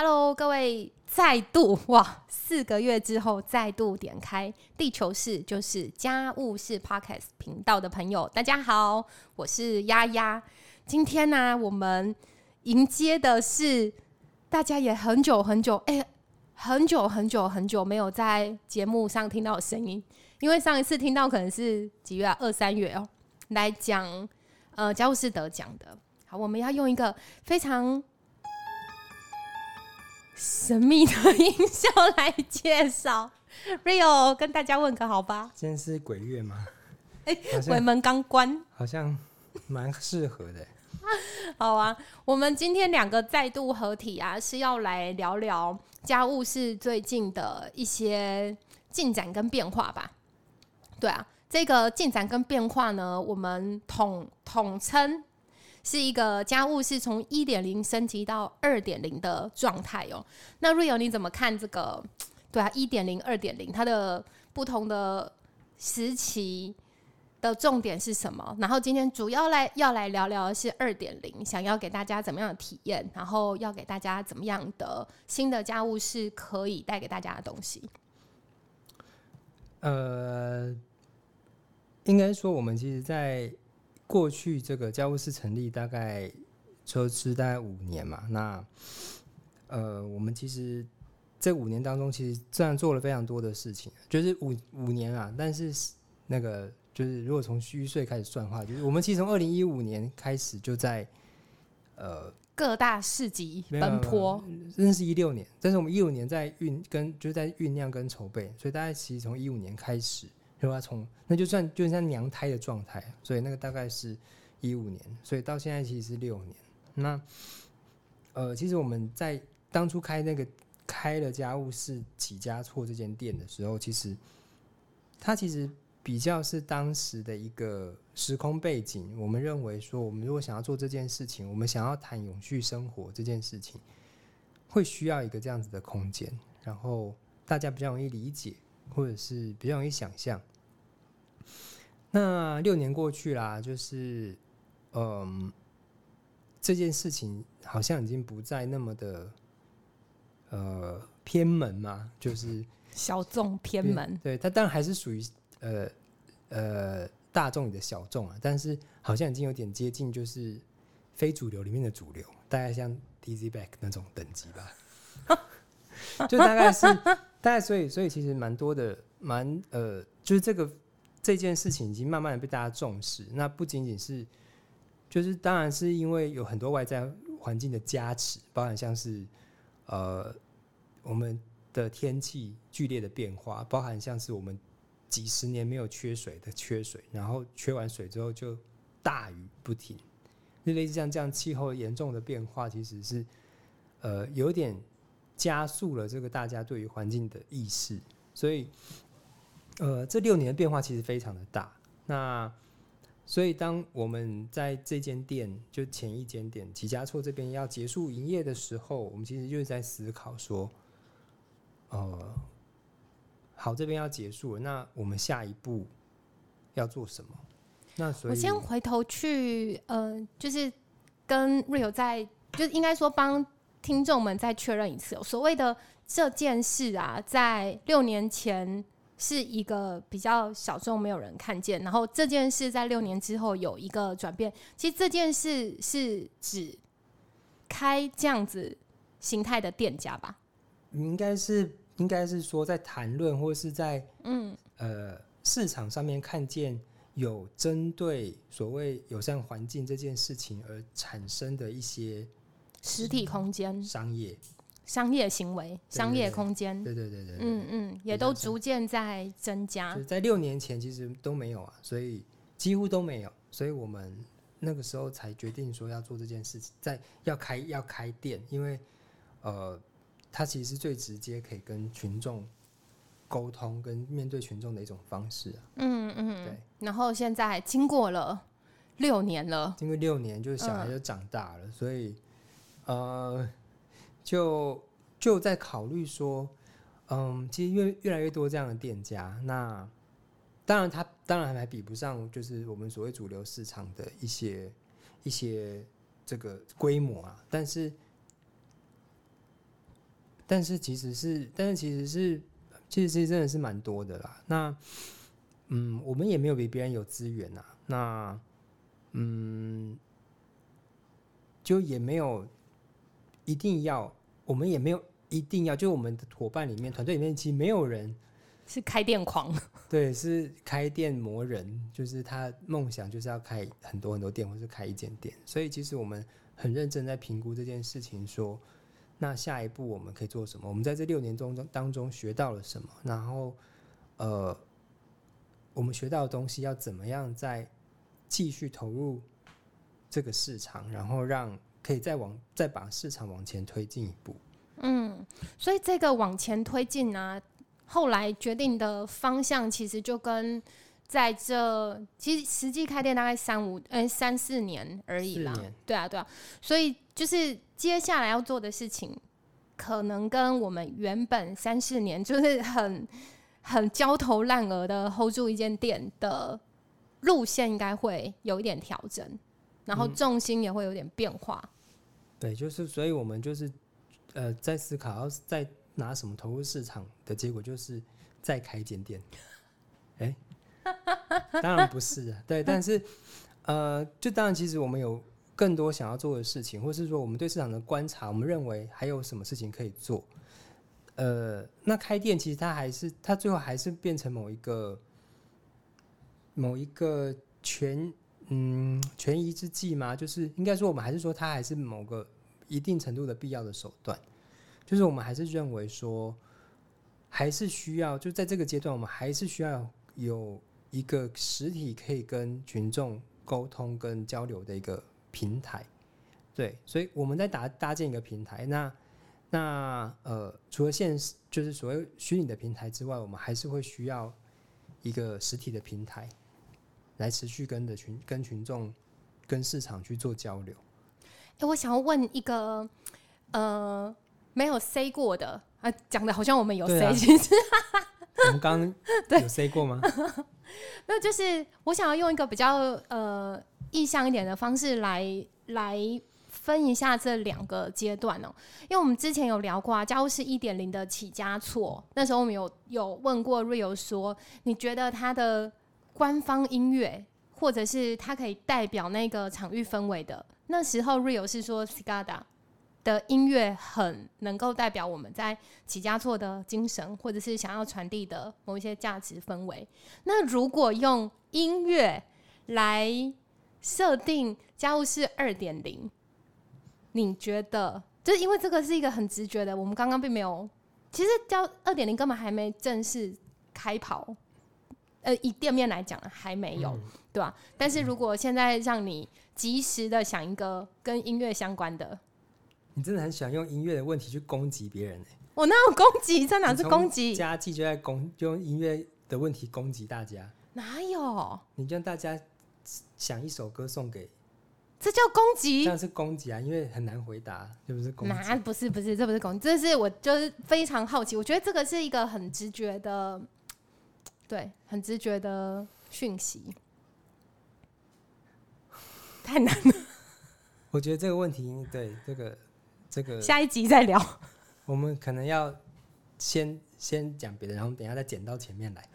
Hello，各位，再度哇，四个月之后再度点开地球式就是家务式 Podcast 频道的朋友，大家好，我是丫丫。今天呢，我们迎接的是大家也很久很久，哎、很久很久很久没有在节目上听到的声音，因为上一次听到可能是几月，二三月哦，来讲呃家务事得奖的。好，我们要用一个非常神秘的音效来介绍 Rio，跟大家问个好吧？今天是鬼月吗？哎鬼门刚关，好像蛮适合的。好啊。我们今天两个再度合体啊，是要来聊聊家务事最近的一些进展跟变化吧？对啊，这个进展跟变化呢，我们统统称是一个家务是从一点零升级到二点零的状态哦。那 Rio 你怎么看这个？对啊，一点零、二点零，它的不同的时期的重点是什么？然后今天主要来要来聊聊是二点零，想要给大家怎么样的体验，然后要给大家怎么样的新的家务是可以带给大家的东西。呃，应该说我们其实，在过去这个家务室成立大概就是大概五年嘛。那呃，我们其实这五年当中，其实虽然做了非常多的事情，就是五五年啊，但是那个就是如果从虚岁开始算的话，就是我们其实从二零一五年开始就在呃各大市集奔波，真的是一六年，但是我们一五年在酝跟就在酝酿跟筹备，所以大概其实从一五年开始，就要从那就算就像娘胎的状态，所以那个大概是一五年，所以到现在其实是六年。那呃，其实我们在当初开那个开了家务事起家错这间店的时候，其实它其实比较是当时的一个时空背景。我们认为说，我们如果想要做这件事情，我们想要谈永续生活这件事情，会需要一个这样子的空间，然后大家比较容易理解，或者是比较容易想象。那六年过去啦，就是嗯，这件事情好像已经不再那么的呃偏门嘛，就是小众偏门，对，它当然还是属于呃呃大众里的小众啊，但是好像已经有点接近就是非主流里面的主流，大概像 DZ Back 那种等级吧，就大概是大概所以所以其实蛮多的蛮呃就是这个这件事情已经慢慢的被大家重视，那不仅仅是就是当然是因为有很多外在环境的加持，包含像是呃我们的天气剧烈的变化，包含像是我们几十年没有缺水的缺水，然后缺完水之后就大雨不停，就类似像这样气候严重的变化，其实是呃有点加速了这个大家对于环境的意识，所以呃这六年的变化其实非常的大。那所以当我们在这间店就前一间店吉家错这边要结束营业的时候，我们其实就是在思考说。呃，好，这边要结束了，那我们下一步要做什么？那所以我先回头去，呃，就是跟 Rio 在，就是应该说帮听众们再确认一次哦、所谓的这件事啊，在六年前是一个比较小众，没有人看见，然后这件事在六年之后有一个转变。其实这件事是指开这样子形态的店家吧？应该是应该是说在谈论或是在嗯呃市场上面看见有针对所谓友善环境这件事情而产生的一些实体空间、商业，商业行为、对商业空间，对对对对对，嗯嗯，也都逐渐在增加。在六年前其实都没有啊，所以几乎都没有，所以我们那个时候才决定说要做这件事情，在要开要开店，因为呃，它其实是最直接可以跟群众沟通跟面对群众的一种方式啊。嗯嗯，对。然后现在经过了六年了，经过六年就是小孩就长大了，所以呃，就就在考虑说，嗯，其实越越来越多这样的店家，那当然他当然还比不上就是我们所谓主流市场的一些一些这个规模啊，但是但是其实是，但是其实是，其实其实真的是蛮多的啦。那嗯，我们也没有比别人有资源呐。那嗯，就也没有一定要，我们也没有一定要，就我们的伙伴里面、团队里面，其实没有人是开店狂，对，是开店魔人，就是他梦想就是要开很多很多店，或是开一间店。所以其实我们很认真在评估这件事情，说那下一步我们可以做什么？我们在这六年中当中学到了什么？然后呃，我们学到的东西要怎么样再继续投入这个市场，然后让可以再往再把市场往前推进一步。嗯，所以这个往前推进呢，后来决定的方向其实就跟在这其实实际开店大概三五呃三四年而已啦，对啊对啊，所以就是接下来要做的事情，可能跟我们原本三四年就是 很很焦头烂额的 hold 住一间店的路线，应该会有一点调整，然后嗯重心也会有点变化。对，就是所以我们就是呃在思考要再拿什么投入市场的结果，就是再开一间店。哎、当然不是啊，对，但是呃，就当然其实我们有更多想要做的事情，或是说我们对市场的观察，我们认为还有什么事情可以做。呃，那开店其实它还是它最后还是变成某一个某一个全嗯权宜之计嘛，就是应该说我们还是说它还是某个一定程度的必要的手段，就是我们还是认为说还是需要就在这个阶段，我们还是需要有一个实体可以跟群众沟通跟交流的一个平台。对，所以我们在搭搭建一个平台，那那呃，除了现实就是所谓虚拟的平台之外，我们还是会需要一个实体的平台，来持续跟的群跟群众跟市场去做交流。哎、我想要问一个呃没有 say 过的啊，讲的好像我们有对 say，、啊其实我们刚刚 有 say 过吗？没有，就是我想要用一个比较呃意向一点的方式来来分一下这两个阶段哦，因为我们之前有聊过啊，家务是一点零的起家错，那时候我们有有问过 Rio 说，你觉得他的官方音乐，或者是它可以代表那个场域氛围的，那时候 Rio 是说 Sigada 的音乐很能够代表我们在起家错的精神，或者是想要传递的某一些价值氛围。那如果用音乐来设定家务事二点零，你觉得？就是因为这个是一个很直觉的，我们刚刚并没有，其实交二点零根本还没正式开跑，呃，以店面来讲还没有，嗯对吧、但是如果现在让你及时的想一个跟音乐相关的，你真的很喜欢用音乐的问题去攻击别人、欸，我哪有攻击？在哪是攻击？家计就在攻，就用音乐的问题攻击大家。哪有？你让大家想一首歌送给，这叫攻这击？样是攻击啊，因为很难回答，这不是攻击？哪不是不是，这不是攻击，这是我就是非常好奇，我觉得这个是一个很直觉的，对，很直觉的讯息。太难了，我觉得这个问题，对这个这个，下一集再聊。我们可能要先先讲别的，然后等一下再剪到前面来。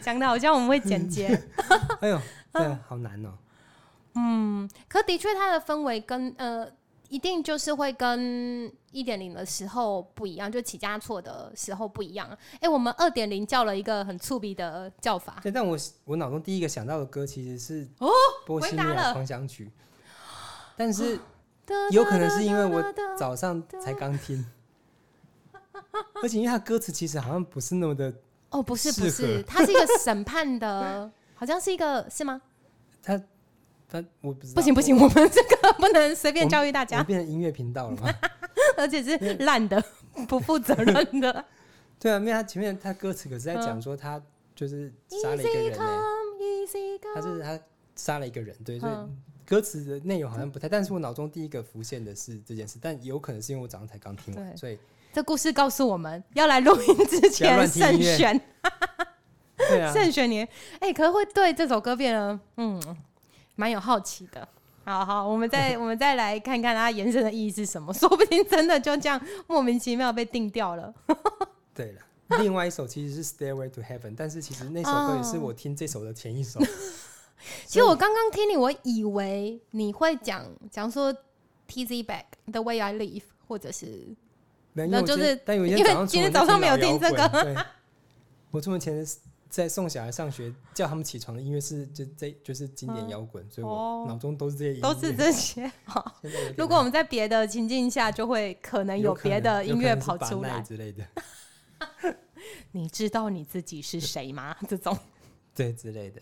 讲的好像我们会剪接，哎呦，对，好难哦、嗯，可的确它的氛围跟呃，一定就是会跟一点零的时候不一样，就起家错的时候不一样。哎、我们二点零叫了一个很粗鄙的叫法，对，但我我脑中第一个想到的歌其实是哦《波西米亚狂想曲》，但是有可能是因为我早上才刚听，而且因为它歌词其实好像不是那么的，哦，不是不是。合，它是一个审判的，好像是一个是吗？它它我不知道，不行不行，我们这个不能随便教育大家，变成音乐频道了吗？而且是烂的、不负责任的。对啊，因为他前面他歌词可是在讲说他就是杀了一个人、他。是他杀了一个人，对，所以嗯歌词的内容好像不太，但是我脑中第一个浮现的是这件事，但有可能是因为我早上才刚听完，所以这故事告诉我们要来录音之前慎选，对啊，慎选你。哎、可能会对这首歌变得嗯，蛮有好奇的。好好，我们再 我们再来看看它延伸的意义是什么，说不定真的就这样莫名其妙被定掉了。对了，另外一首其实是《Stairway to Heaven》，但是其实那首歌也是我听这首的前一首。其实我刚刚听你，我以为你会讲讲说 T Z Back The Way I Live，或者是那就是但因天早上为今天早上没有听这个我出门前在送小孩上学，叫他们起床的音乐是就这就是经典摇滚，所以哦我脑中都是这些音乐。都是这些。如果我们在别的情境下，就会可能有别的音乐跑出来。之类的，你知道你自己是谁吗？这种。对之类的。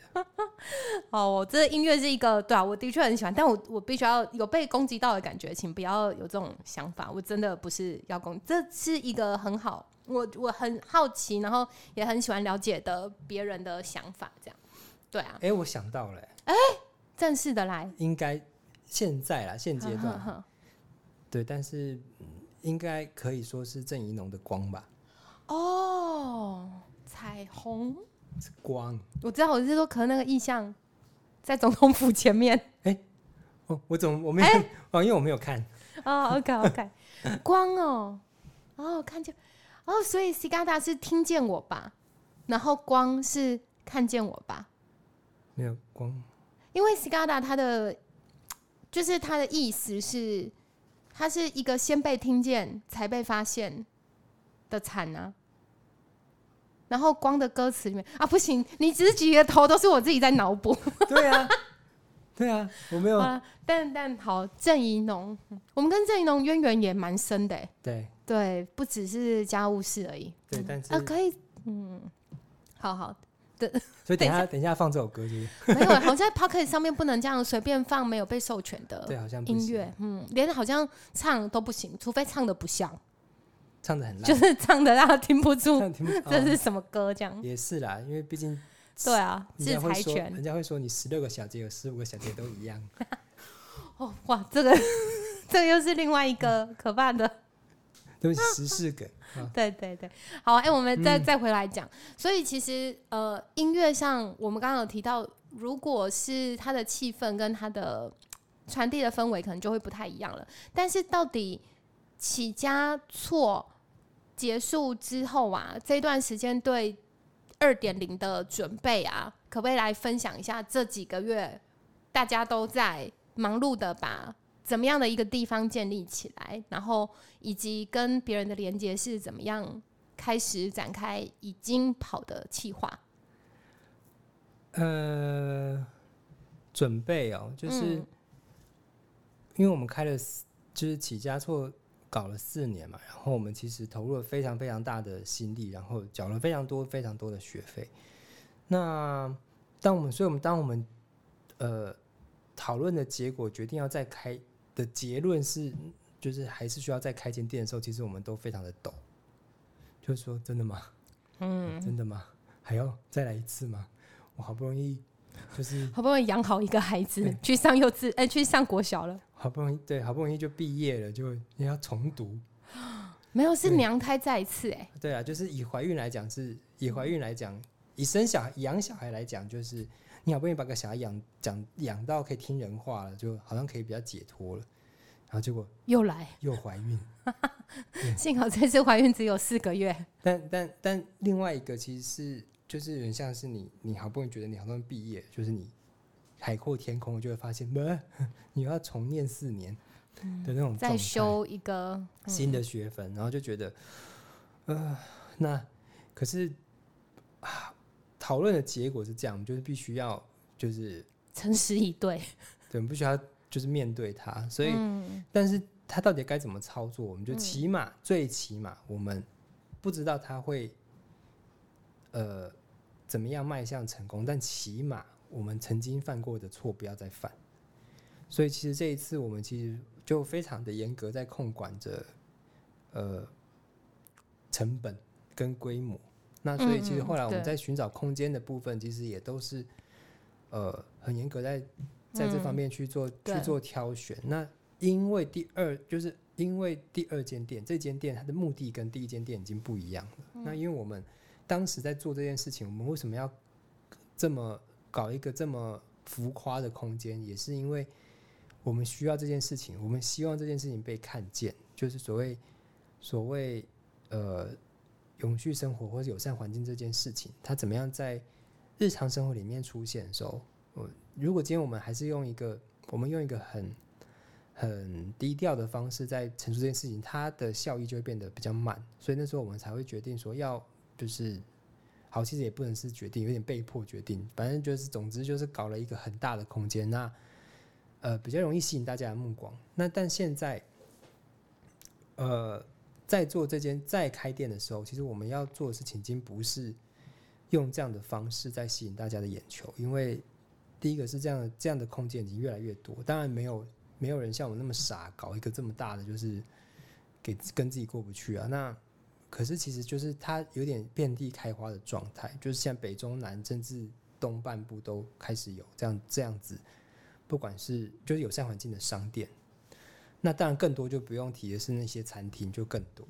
哦，我这音乐是一个，对啊，我的确很喜欢，但我我必须要有被攻击到的感觉，请不要有这种想法，我真的不是要攻，这是一个很好，我我很好奇，然后也很喜欢了解的别人的想法，这样，对啊，哎，我想到了，哎正式的来，应该现在啦，现阶呵呵段呵。对，但是嗯应该可以说是郑怡农的光吧，哦，彩虹，是光。我知道，我是说，可能那个意象在总统府前面，哦，我怎么我没有？哦，因为我没有看。哦，OK OK，光哦，哦，看见，哦，所以 Sigada 是听见我吧，然后光是看见我吧，没有光，因为 Sigada 它的就是它的意思是，它是一个先被听见才被发现的惨啊。然后光的歌词里面啊，不行，你只是举个头，都是我自己在脑补。对啊，对啊，我没有好。了，但但好，郑怡农，嗯我们跟郑怡农渊源也蛮深的欸，对对，不只是家务事而已。对，但是啊，可以，嗯，好好，所以等一下等一下放这首歌就是 没有，好像在 Pocket 上面不能这样随便放没有被授权的对，好像音乐，嗯，连好像唱都不行，除非唱的不像，唱的很烂，就是唱的让他听不出这是哦什么歌，这样。也是啦，因为毕竟对啊，人制家会说，裁权人家会说你十六个小节有十五个小节都一样，哦，哇，这个 这个又是另外一个可怕的。对不起，时事梗啊，对对对，好，哎、我们再、嗯再回来讲。所以其实呃，音乐上我们刚刚有提到，如果是它的气氛跟它的传递的氛围，可能就会不太一样了。但是到底起家错结束之后啊，这段时间对二点零的准备啊，可不可以来分享一下这几个月大家都在忙碌的把怎么样的一个地方建立起来，然后以及跟别人的连接是怎么样开始展开已经跑的计划？呃，准备哦，就是嗯因为我们开了，就是起家错搞了四年嘛，然后我们其实投入了非常非常大的心力，然后缴了非常多非常多的学费。那当我们，所以我们当我们呃讨论的结果决定要再开的结论是，就是还是需要再开间店的时候，其实我们都非常的抖，就是说真的吗？嗯，真的吗？还要再来一次吗？我好不容易就是好不容易养好一个孩子，去上幼稚，哎、去上国小了，好不容易对，好不容易就毕业了，就也要重读。没有是娘胎再一次、哎，对啊，就是以怀孕来讲是，以怀孕来讲，以生小孩、养小孩来讲，就是你好不容易把个小孩养讲养到可以听人话了，就好像可以比较解脱了，然后结果又来，又怀孕。幸好这次怀孕只有四个月，但但但另外一个其实是就是有点像是你你好不容易觉得你好不容易毕业，就是你海阔天空，就会发现，不，你又要重念四年的那种再修一个，嗯。新的学分，然后就觉得，呃，那可是啊，讨论的结果是这样，我们就是必须要就是诚实以对，对，我们必须要就是面对它，所以，嗯但是它到底该怎么操作，我们就嗯起码、最起码我们不知道它会呃怎么样迈向成功，但起码我们曾经犯过的错不要再犯。所以其实这一次我们其实就非常的严格在控管着呃成本跟规模。那所以其实后来我们在寻找空间的部分，其实也都是呃很严格在在这方嗯面去做、去做挑选。那因为第二就是因为第二间店这间店它的目的跟第一间店已经不一样了。嗯那因为我们当时在做这件事情，我们为什么要这么搞一个这么浮夸的空间？也是因为我们需要这件事情，我们希望这件事情被看见，就是所谓所谓呃永续生活或者友善环境这件事情，它怎么样在日常生活里面出现的时候，我如果今天我们还是用一个我们用一个很很低调的方式在陈述这件事情，它的效益就会变得比较慢，所以那时候我们才会决定说要就是。好，其实也不能是决定，有点被迫决定。反正就是，总之就是搞了一个很大的空间，那呃比较容易吸引大家的目光。那但现在，呃，在做这间在开店的时候，其实我们要做的事情已经不是用这样的方式在吸引大家的眼球，因为第一个是这样这样的空间已经越来越多，当然没有没有人像我那么傻搞一个这么大的，就是给跟自己过不去啊。那可是其实就是它有点遍地开花的状态，就是像北中南甚至东半部都开始有这样这样子，不管是就是友善环境的商店，那当然更多就不用提的是那些餐厅就更多，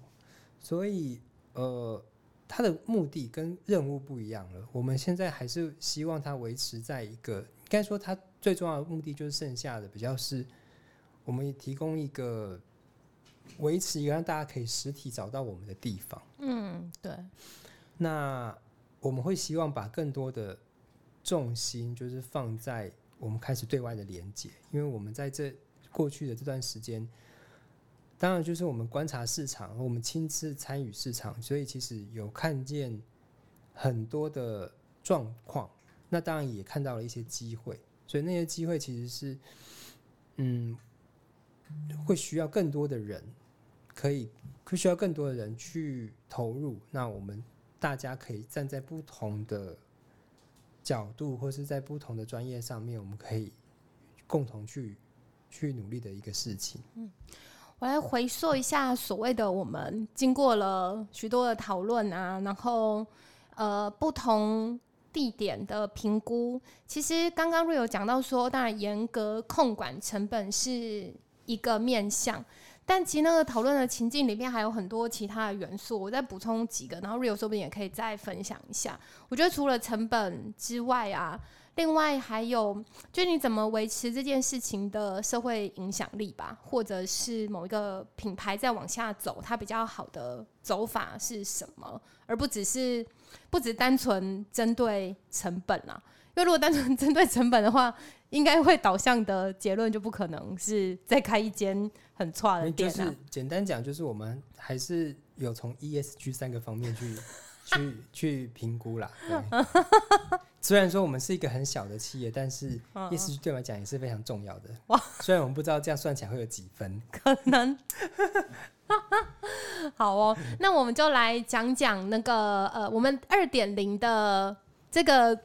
所以呃，它的目的跟任务不一样了。我们现在还是希望它维持在一个，应该说它最重要的目的就是剩下的比较是，我们提供一个。维持一个让大家可以实体找到我们的地方。嗯，对。那我们会希望把更多的重心就是放在我们开始对外的连接，因为我们在这过去的这段时间，当然就是我们观察市场，我们亲自参与市场，所以其实有看见很多的状况。那当然也看到了一些机会，所以那些机会其实是，嗯。会需要更多的人，可以会需要更多的人去投入。那我们大家可以站在不同的角度，或是在不同的专业上面，我们可以共同去去努力的一个事情。嗯，我来回溯一下所谓的我们经过了许多的讨论啊，然后呃不同地点的评估。其实刚刚瑞有讲到说，当然严格控管成本是。一个面向，但其实那个讨论的情境里面还有很多其他的元素，我再补充几个，然后 Rio 说不定也可以再分享一下。我觉得除了成本之外啊，另外还有就你怎么维持这件事情的社会影响力吧，或者是某一个品牌在往下走，它比较好的走法是什么，而不只是不只单纯针对成本啊。因为如果单纯 针对成本的话，应该会导向的结论就不可能是再开一间很差的店啊。简单讲，就是我们还是有从 ESG 三个方面去去 去评估啦。虽然说我们是一个很小的企业，但是 ESG 对我来讲也是非常重要的。哇！虽然我们不知道这样算起来会有几分，可能。好哦，那我们就来讲讲那个呃，我们二点零的这个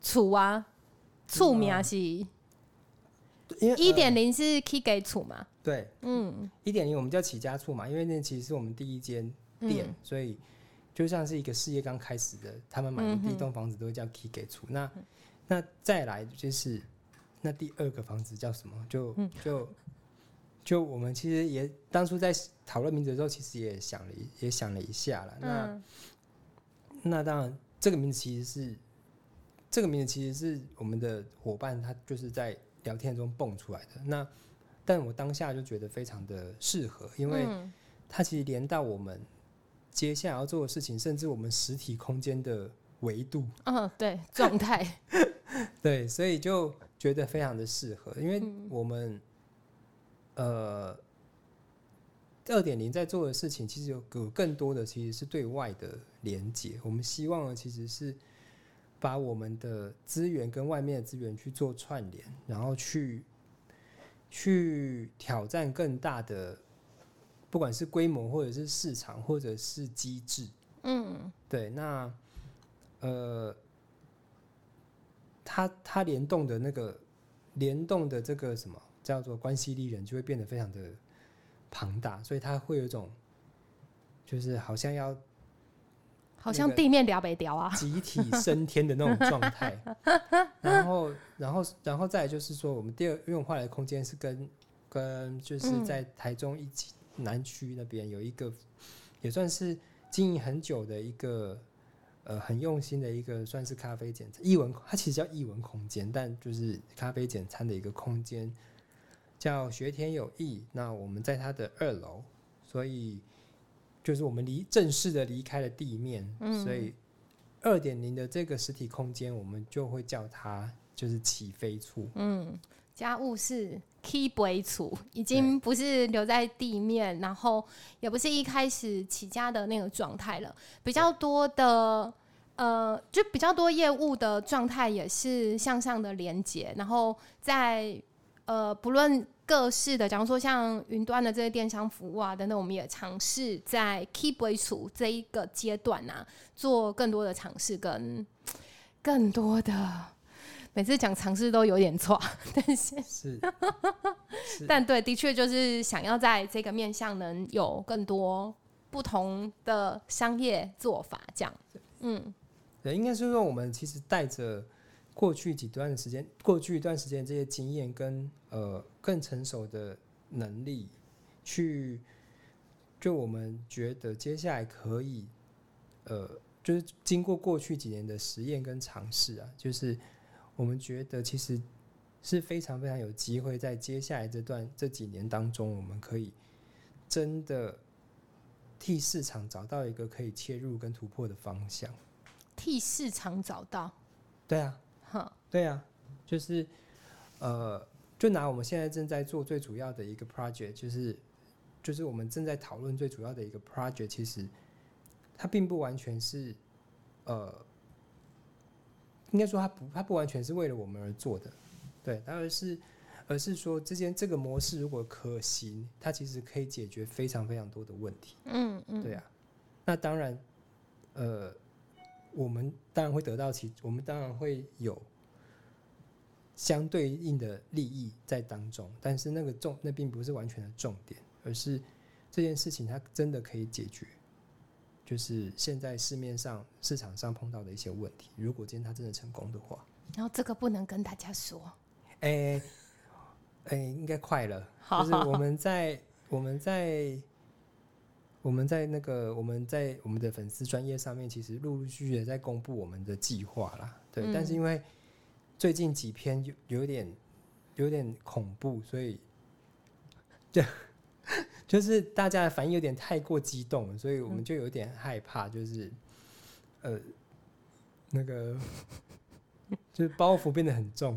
储啊。处名是，一点零是 key 给处嘛？对，嗯，一点零我们叫起家处嘛，因为那其实是我们第一间店，所以就像是一个事业刚开始的，他们买的第一栋房子都会叫 key 给出。那那再来就是那第二个房子叫什么？就就就我们其实也当初在讨论名字的时候，其实也想了也想了一下了。那那当然，这个名字其实是。这个名字其实是我们的伙伴，他就是在聊天中蹦出来的。那，但我当下就觉得非常的适合，因为它其实连到我们接下来要做的事情，甚至我们实体空间的维度。嗯，对，状态。对，所以就觉得非常的适合，因为我们呃二点零在做的事情，其实有有更多的其实是对外的连接。我们希望的其实是。把我们的资源跟外面的资源去做串联，然后去去挑战更大的，不管是规模或者是市场或者是机制，嗯，对，那呃，它它联动的那个联动的这个什么叫做关系力人，就会变得非常的庞大，所以它会有一种就是好像要。好像地面聊北聊啊，集体升天的那种状态。然后，然后，然后再就是说，我们第二用化来的空间是跟跟就是在台中一起南区那边有一个，也算是经营很久的一个呃很用心的一个算是咖啡简餐艺文，它其实叫艺文空间，但就是咖啡简餐的一个空间。叫学田有意。那我们在它的二楼，所以就是我们离正式的离开了地面，嗯所以二点零的这个实体空间，我们就会叫它就是起飞处。嗯，家务是 key 杯处，已经不是留在地面，然后也不是一开始起家的那个状态了，比较多的。呃，就比较多业务的状态也是向上的连接，然后在呃不论各式的，假如说像云端的这些电商服务啊等等，我们也尝试在 Keep 为主这一个阶段啊，做更多的尝试跟更多的。每次讲尝试都有点错，但是是，是但对，的确就是想要在这个面向能有更多不同的商业做法，这样。嗯对，应该是说我们其实带着过去几段时间、过去一段时间这些经验跟呃更成熟的能力，去就我们觉得接下来可以呃，就是经过过去几年的实验跟尝试啊，就是我们觉得其实是非常非常有机会在接下来这段这几年当中，我们可以真的替市场找到一个可以切入跟突破的方向。替市场找到，对啊，哈，对啊，就是呃，就拿我们现在正在做最主要的一个 project，就是就是我们正在讨论最主要的一个 project，其实它并不完全是呃，应该说它不它不完全是为了我们而做的，对，它而是而是说这件这个模式如果可行，它其实可以解决非常非常多的问题。嗯嗯，对啊，那当然，呃，我们当然会得到其，我们当然会有相对应的利益在当中，但是那个重，那并不是完全的重点，而是这件事情它真的可以解决，就是现在市面上市场上碰到的一些问题。如果今天他真的成功的话，然后这个不能跟大家说，哎、哎、应该快了。好就是我们在 我们在我们在那个我们在我们的粉丝专业上面，其实陆陆续续的在公布我们的计划啦。对，嗯但是因为最近几篇有有点有点恐怖，所以就就是大家的反应有点太过激动，所以我们就有点害怕，就是呃那个 就是包袱变得很重，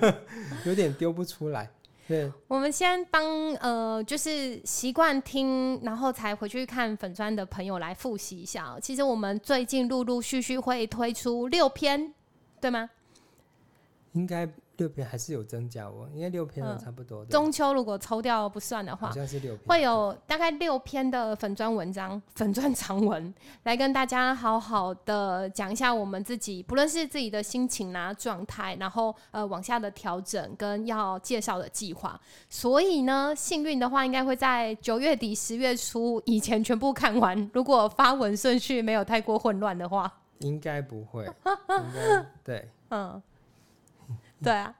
有点丢不出来。对，我们先帮呃，就是习惯听，然后才回去看粉砖的朋友来复习一下哦、其实我们最近陆陆续续会推出六篇，对吗？应该六篇还是有增加哦，应该六篇差不多。对中秋如果抽掉不算的话好，像是六篇，会有大概六篇的 粉砖文章、粉砖长文，来跟大家好好的讲一下我们自己，不论是自己的心情啊、状态，然后呃往下的调整跟要介绍的计划。所以呢，幸运的话，应该会在九月底、十月初以前全部看完。如果发文顺序没有太过混乱的话，应该不会，应该对。嗯，对啊。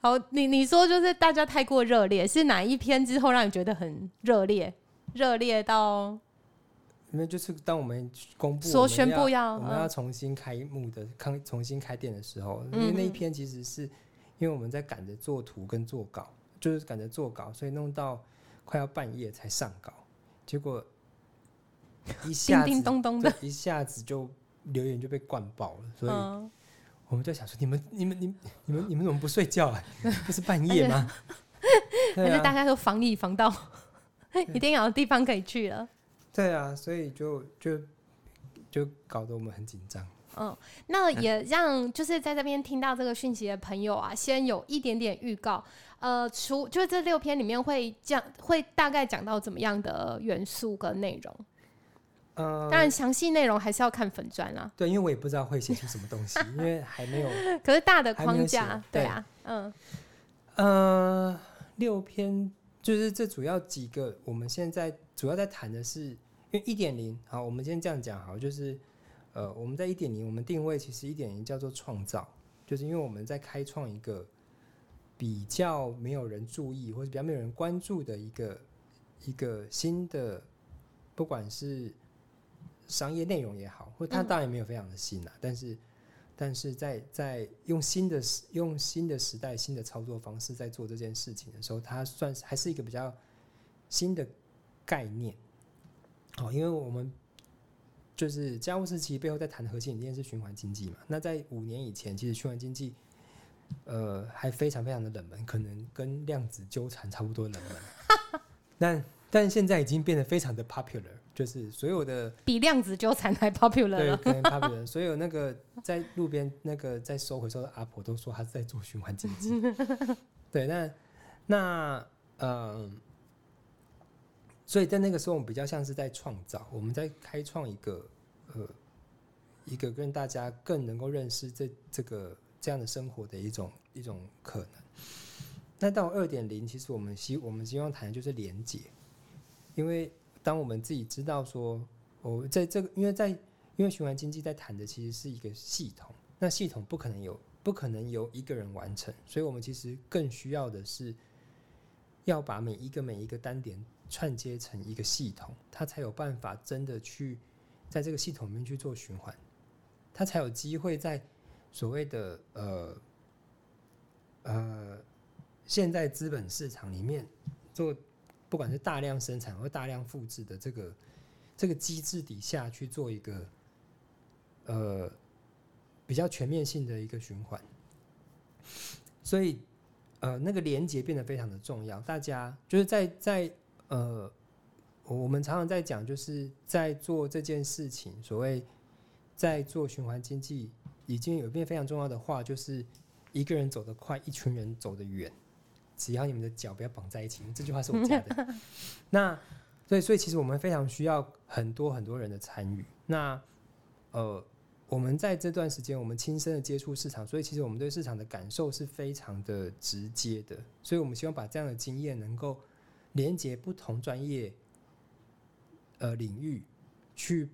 好，你你说就是大家太过热烈，是哪一篇之后让你觉得很热烈？热烈到因为就是当我们公布说宣布要我们嗯要重新开幕的，康重新开店的时候，因嗯为那一篇其实是因为我们在赶着做图跟做稿，就是赶着做稿，所以弄到快要半夜才上稿，结果一叮下子叮咚咚的，一下子就留言就被灌爆了，所以嗯，我们就想说，你们你们你们你们你们怎么不睡觉啊？不是半夜吗？对还是大啊，家都防疫防到 一定要有地方可以去了。对啊，所以就就就搞得我们很紧张。嗯，那也让就是在这边听到这个讯息的朋友啊，先有一点点预告。呃，除就是这六篇里面会讲，会大概讲到怎么样的元素跟内容。嗯、当然，详细内容还是要看粉砖啦。对，因为我也不知道会写出什么东西，因为还没有。可是大的框架，对对啊，嗯呃，六篇就是这主要几个，我们现在主要在谈的是，因为一点零，好，我们先这样讲好，就是呃，我们在一点零，我们定位其实一点零叫做创造，就是因为我们在开创一个比较没有人注意或者比较没有人关注的一个一个新的，不管是商业内容也好，或者它嗯当然没有非常的新啦，但是但是在在用新的时用新的时代新的操作方式在做这件事情的时候，它算是还是一个比较新的概念。哦，因为我们就是家务事其实背后在谈的核心理念是循环经济嘛。那在五年以前，其实循环经济呃还非常非常的冷门，可能跟量子纠缠差不多冷门。但但现在已经变得非常的 popular，就是所有的比量子纠缠还 popular 对，了。可能 popular，所有那个在路边那个在收回收的阿婆都说他是在做循环经济。对，那那呃，所以在那个时候，我们比较像是在创造，我们在开创一个呃一个跟大家更能够认识这这个这样的生活的一种一种可能。那到二点零，其实我们希我们希望谈的就是连接，因为当我们自己知道说，我在这个，因为在因为循环经济在谈的其实是一个系统，那系统不可能有不可能由一个人完成，所以我们其实更需要的是要把每一个每一个单点串接成一个系统，它才有办法真的去在这个系统里面去做循环，它才有机会在所谓的呃呃现在资本市场里面做，不管是大量生产或大量复制的这个这个机制底下去做一个呃比较全面性的一个循环，所以呃那个连接变得非常的重要。大家就是在在呃我们常常在讲，就是在做这件事情，所谓在做循环经济，已经有一遍非常重要的话，就是一个人走得快，一群人走得远。只要你们的脚不要绑在一起，这句话是我加的。那对，所以其实我们非常需要很多很多人的参与。那呃，我们在这段时间，我们亲身的接触市场，所以其实我们对市场的感受是非常的直接的。所以我们希望把这样的经验能够连接不同专业呃领域，去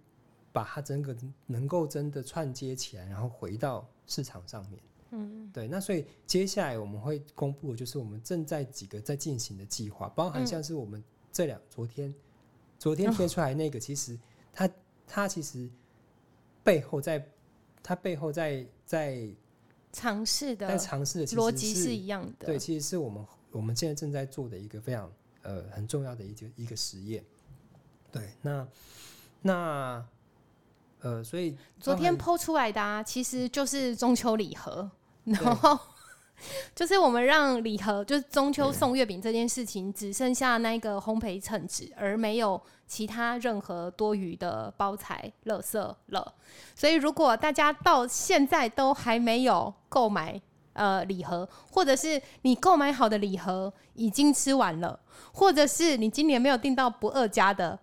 把它整个能够真的串接起来，然后回到市场上面。嗯，对。那所以接下来我们会公布的就是我们正在几个在进行的计划，包含像是我们这两昨天昨天贴出来那个，其实它它其实背后在它背后在在尝试的在尝试的逻辑是是一样的。对，其实是我们我们现在正在做的一个非常呃很重要的一个一个实验。对，那那呃，所以昨天包剖出来的啊，其实就是中秋礼盒，然后就是我们让礼盒，就是中秋送月饼这件事情，只剩下那个烘焙称纸，而没有其他任何多余的包材、垃圾了。所以，如果大家到现在都还没有购买呃礼盒，或者是你购买好的礼盒已经吃完了，或者是你今年没有订到不二家的，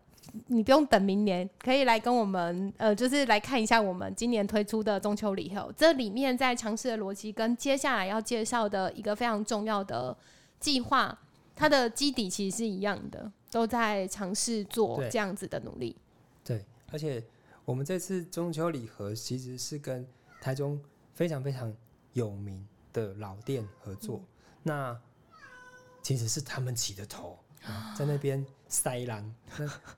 你不用等明年，可以来跟我们呃，就是来看一下我们今年推出的中秋礼盒。这里面在尝试的逻辑跟接下来要介绍的一个非常重要的计划，它的基底其实是一样的，都在尝试做这样子的努力。对，而且我们这次中秋礼盒其实是跟台中非常非常有名的老店合作，嗯那其实是他们起的头，啊在那边塞狼。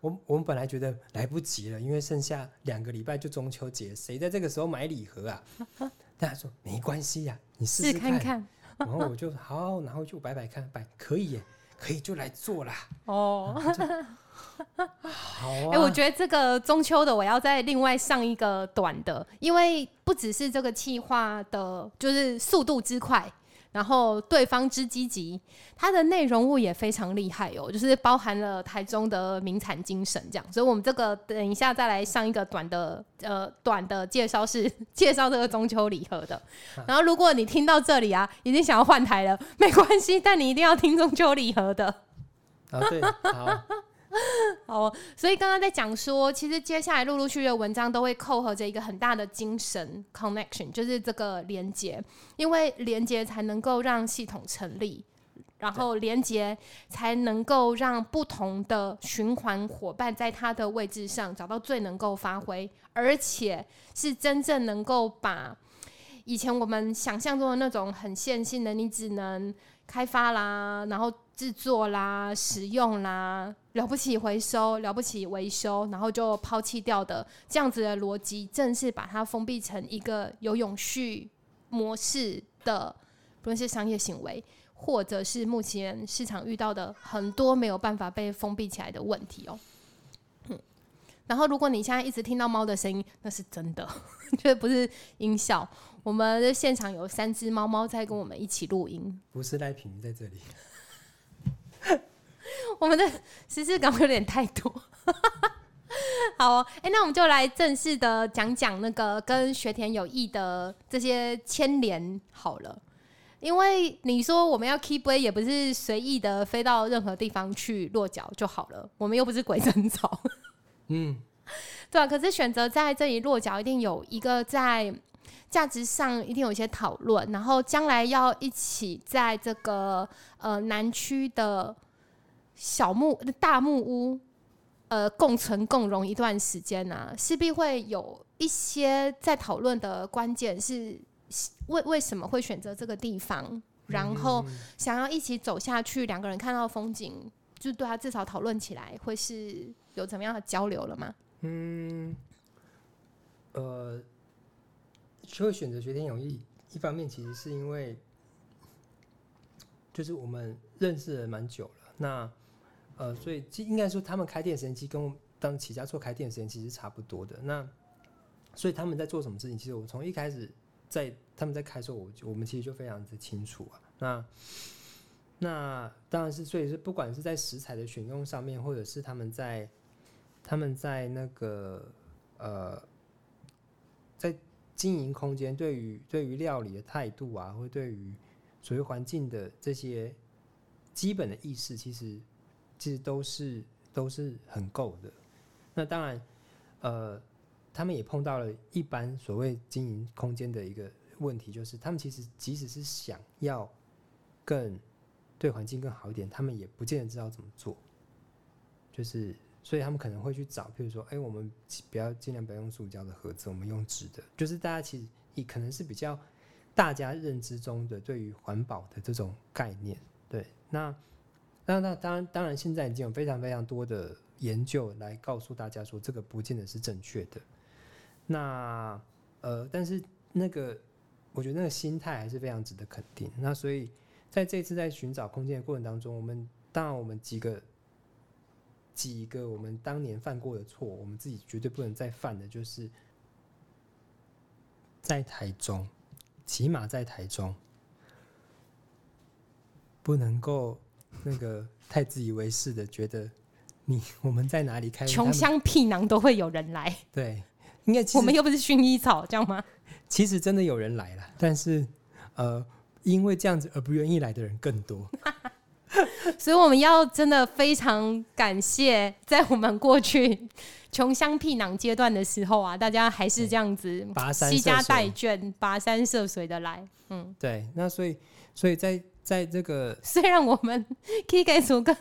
我我们本来觉得来不及了，因为剩下两个礼拜就中秋节，谁在这个时候买礼盒啊？但他说没关系呀、你试试试看看 然后我就好，然后就摆摆看，摆可以耶，可以就来做啦。哦。好啊，哎、我觉得这个中秋的我要再另外上一个短的，因为不只是这个企划的，就是速度之快，然后对方之积极，它的内容物也非常厉害哦，就是包含了台中的名产精神这样，所以我们这个等一下再来上一个短的，呃，短的介绍是介绍这个中秋礼盒的。然后如果你听到这里啊，已经想要换台了，没关系，但你一定要听中秋礼盒的。啊对，好，哦，所以刚刚在讲说，其实接下来陆陆续续的文章都会扣合着一个很大的精神 connection，就是这个连接，因为连接才能够让系统成立，然后连接才能够让不同的循环伙伴在它的位置上找到最能够发挥，而且是真正能够把以前我们想象中的那种很线性的，你只能开发啦，然后制作啦、使用啦，了不起回收，了不起维修，然后就抛弃掉的这样子的逻辑，正是把它封闭成一个有永续模式的，不论是商业行为，或者是目前市场遇到的很多没有办法被封闭起来的问题哦。然后如果你现在一直听到猫的声音，那是真的，这 不是音效。我们的现场有三只猫猫在跟我们一起录音，不是赖平在这里。我们的实质感有点太多。好，哎，那我们就来正式的讲讲那个跟学田有益的这些牵连好了。因为你说我们要 keep way，也不是随意的飞到任何地方去落脚就好了，我们又不是鬼针草。嗯，对啊。可是选择在这里落脚，一定有一个在。价值上一定有一些讨论，然后将来要一起在这个呃南区的小木大木屋呃共存共荣一段时间啊，势必会有一些在讨论的关键是为为什么会选择这个地方，然后想要一起走下去，两个人看到风景，就对他至少讨论起来会是有怎么样的交流了吗？嗯，呃。就会选择学天永义，一方面其实是因为，就是我们认识了蛮久了，那呃，所以应该说他们开店时间其实跟当起家做开店时间其实差不多的。那所以他们在做什么事情，其实我从一开始在他们在开的时候，我我们其实就非常的清楚啊。那那当然是，所以是不管是在食材的选用上面，或者是他们在他们在那个呃在。经营空间对于对于料理的态度啊，或对于所谓环境的这些基本的意识，其实其实都是都是很够的。那当然，呃，他们也碰到了一般所谓经营空间的一个问题，就是他们其实即使是想要更对环境更好一点，他们也不见得知道怎么做，就是。所以他们可能会去找，譬如说，哎，我们不要尽量不要用塑胶的盒子，我们用纸的。就是大家其实也可能是比较大家认知中的对于环保的这种概念。对，那那那当然当然，现在已经有非常非常多的研究来告诉大家说，这个不见得是正确的。那呃，但是那个我觉得那个心态还是非常值得肯定。那所以在这次在寻找空间的过程当中，我们当然我们几个。几个我们当年犯过的错，我们自己绝对不能再犯的，就是在台中，起码在台中，不能够那个太自以为是的觉得你我们在哪里开穷乡僻壤都会有人来，对，应该 我们又不是薰衣草，这样吗？其实真的有人来了，但是呃，因为这样子而不愿意来的人更多。所以我们要真的非常感谢，在我们过去穷乡僻壤阶段的时候啊，大家还是这样子，惜家带眷、跋山涉水的来。嗯，对。那所以，所以在在这个，虽然我们 K 给组跟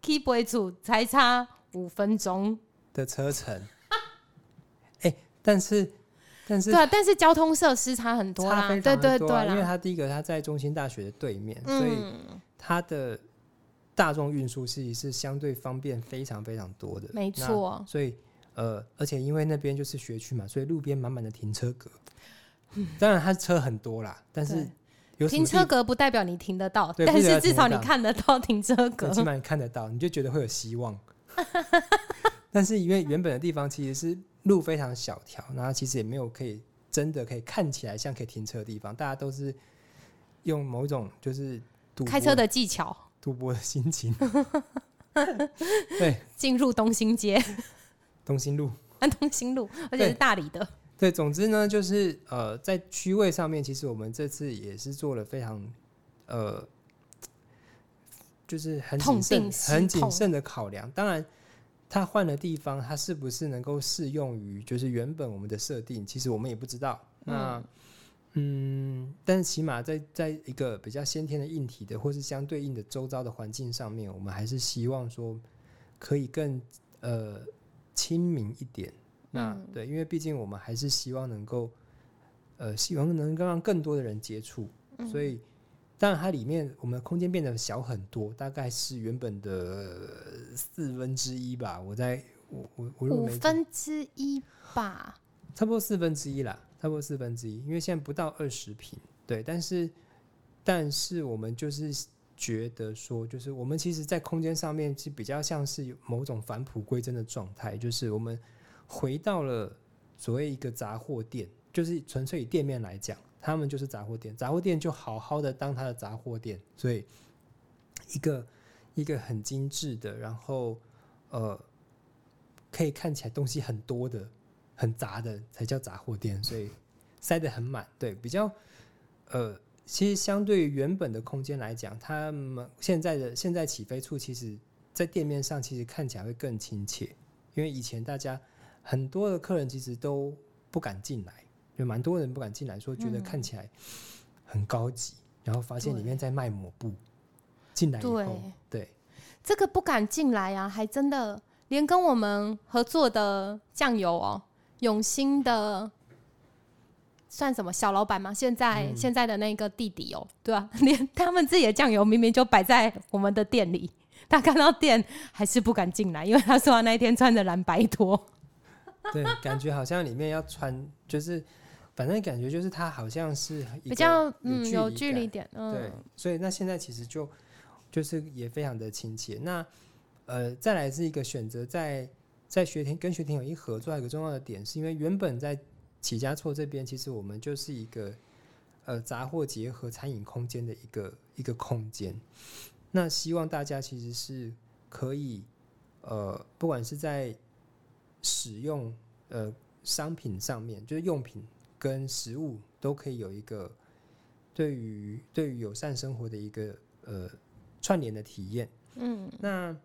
K boy 组才差五分钟的车程，哎，但是但是对，但是交通设施差很多啦，对对对，因为他第一个他在中心大学的对面，所以。它的大众运输其实是相对方便非常非常多的，没错。所以呃，而且因为那边就是学区嘛，所以路边满满的停车格。当然，它车很多啦，但是停车格不代表你停得到，但是至少你看得到停车格，起码你看得到，你就觉得会有希望。但是因为原本的地方其实是路非常小条，然后其实也没有可以真的可以看起来像可以停车的地方，大家都是用某种就是。开车的技巧，赌博的心情，对，进入东兴街，东兴路，安东兴路，而且是大理的。对，总之呢，就是呃，在区位上面，其实我们这次也是做了非常呃，就是很谨慎、很谨慎的考量。当然，他换了地方，他是不是能够适用于就是原本我们的设定，其实我们也不知道。那嗯，但是起码在在一个比较先天的硬体的，或是相对应的周遭的环境上面，我们还是希望说可以更呃亲民一点。那对，因为毕竟我们还是希望能够呃希望能够让更多的人接触，所以当然它里面我们空间变得小很多，大概是原本的四分之一吧。我在我我我五分之一吧，差不多四分之一啦，差不多四分之一，因为现在不到二十平，对，但是但是我们就是觉得说，就是我们其实，在空间上面是比较像是某种返璞归真的状态，就是我们回到了所谓一个杂货店，就是纯粹以店面来讲，他们就是杂货店，杂货店就好好的当他的杂货店，所以一个一个很精致的，然后呃。可以看起来东西很多的、很杂的才叫杂货店，所以塞得很满。对，比较呃，其实相对于原本的空间来讲，他们现在的现在起飞处，其实在店面上其实看起来会更亲切。因为以前大家很多的客人其实都不敢进来，有蛮多人不敢进来，说觉得看起来很高级，然后发现里面在卖抹布。进来以后，对这个不敢进来啊，还真的。连跟我们合作的酱油哦，永兴的算什么小老板吗？现在现在的那个弟弟哦，对吧？连他们自己的酱油明明就摆在我们的店里，他看到店还是不敢进来，因为他说他那一天穿着蓝白拖，对，感觉好像里面要穿，就是反正感觉就是他好像是比较嗯有距离点，嗯对，所以那现在其实就就是也非常的亲切。那呃，再来是一个选择，在在学田跟学田有一合作，一个重要的点，是因为原本在起家错这边，其实我们就是一个呃杂货结合餐饮空间的一个一个空间。那希望大家其实是可以呃，不管是在使用呃商品上面，就是用品跟食物，都可以有一个对于对于友善生活的一个呃串联的体验。嗯，那。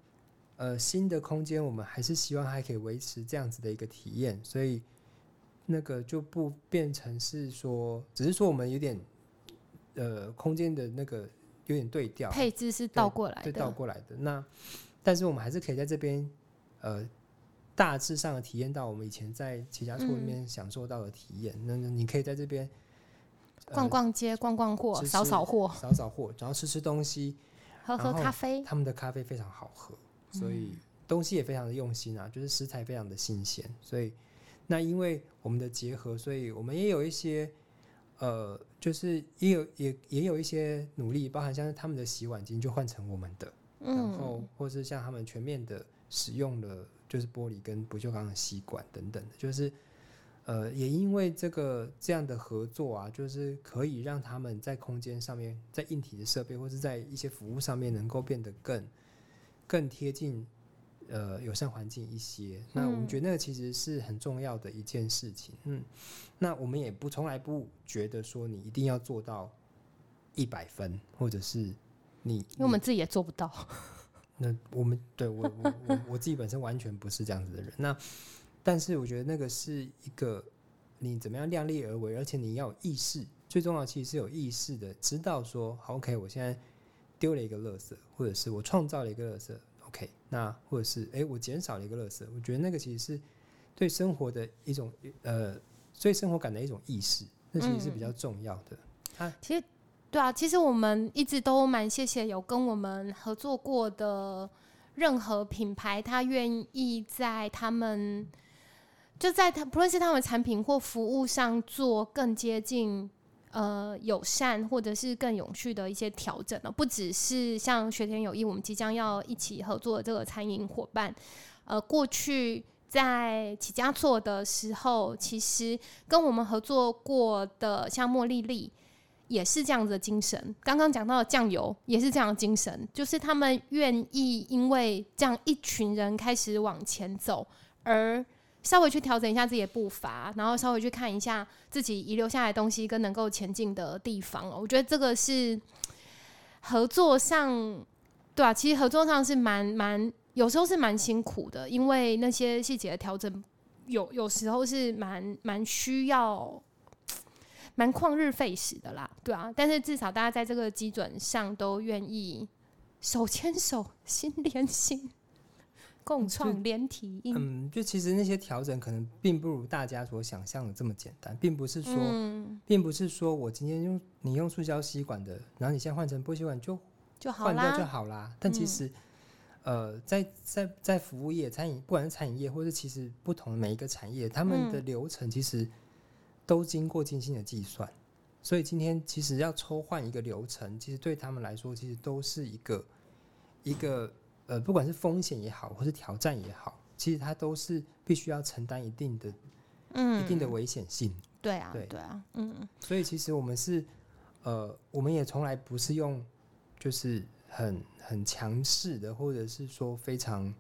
呃，新的空间我们还是希望还可以维持这样子的一个体验，所以那个就不变成是说，只是说我们有点呃空间的那个有点对调，配置是倒过来的，倒过来的。那但是我们还是可以在这边呃大致上的体验到我们以前在其他处里面享受到的体验。那你可以在这边逛逛街、逛逛货、扫扫货、扫扫货，然后吃吃东西、喝喝咖啡。他们的咖啡非常好喝。所以东西也非常的用心啊，就是食材非常的新鲜。所以那因为我们的结合，所以我们也有一些呃，就是也有也也有一些努力，包含像是他们的洗碗巾就换成我们的，然后或是像他们全面的使用了就是玻璃跟不锈钢的吸管等等的，就是呃也因为这个这样的合作啊，就是可以让他们在空间上面，在硬体的设备或是在一些服务上面能够变得更。更贴近呃友善环境一些，那我们觉得那个其实是很重要的一件事情。嗯，那我们也不从来不觉得说你一定要做到一百分，或者是你，因为我们自己也做不到。那我们对我我我我自己本身完全不是这样子的人。那但是我觉得那个是一个你怎么样量力而为，而且你要有意识，最重要其实是有意识的，知道说好 OK，我现在。丢了一个垃圾，或者是我创造了一个垃圾，OK，那或者是哎，我减少了一个垃圾，我觉得那个其实是对生活的一种呃，对生活感的一种意识，那其实是比较重要的。啊，其实对啊，其实我们一直都蛮谢谢有跟我们合作过的任何品牌，他愿意在他们就在他不论是他们产品或服务上做更接近。呃，友善或者是更永续的一些调整呢，不只是像学田友谊，我们即将要一起合作的这个餐饮伙伴，呃，过去在起家做的时候，其实跟我们合作过的像茉莉莉也是这样子的精神。刚刚讲到的酱油也是这样的精神，就是他们愿意因为这样一群人开始往前走而。稍微去调整一下自己的步伐，然后稍微去看一下自己遗留下来的东西跟能够前进的地方。我觉得这个是合作上，对啊，其实合作上是蛮蛮，有时候是蛮辛苦的，因为那些细节的调整，有有时候是蛮蛮需要，蛮旷日费时的啦，对啊。但是至少大家在这个基准上都愿意手牵手、心连心。共创连体婴，嗯，就其实那些调整可能并不如大家所想象的这么简单，并不是说，嗯，并不是说我今天用你用塑胶吸管的，然后你现在换成玻璃吸管就就好换掉就。好啦。但其嗯实，呃，在在在服务业、餐饮，不管是餐饮业，或是其实不同的每一个产业，他们的嗯流程其实都经过精心的计算。所以今天其实要抽换一个流程，其实对他们来说，其实都是一个一个呃，不管是风险也好，或是挑战也好，其实它都是必须要承担一定的、嗯，一定的危险性。对啊，对对啊，嗯所以其实我们是，呃，我们也从来不是用就是很很强势的，或者是说非常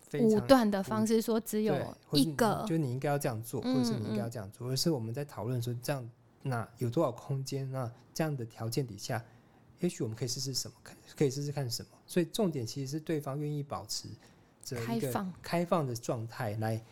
非常武断的方式说只对有一个，就你应该要这样做，或者是你应该嗯要这样做，而是我们在讨论说这样那有多少空间，那这样的条件底下，也许我们可以试试什么，可可以试试看什么。所以重点其实是对方愿意保持着一个开放开放的状态来，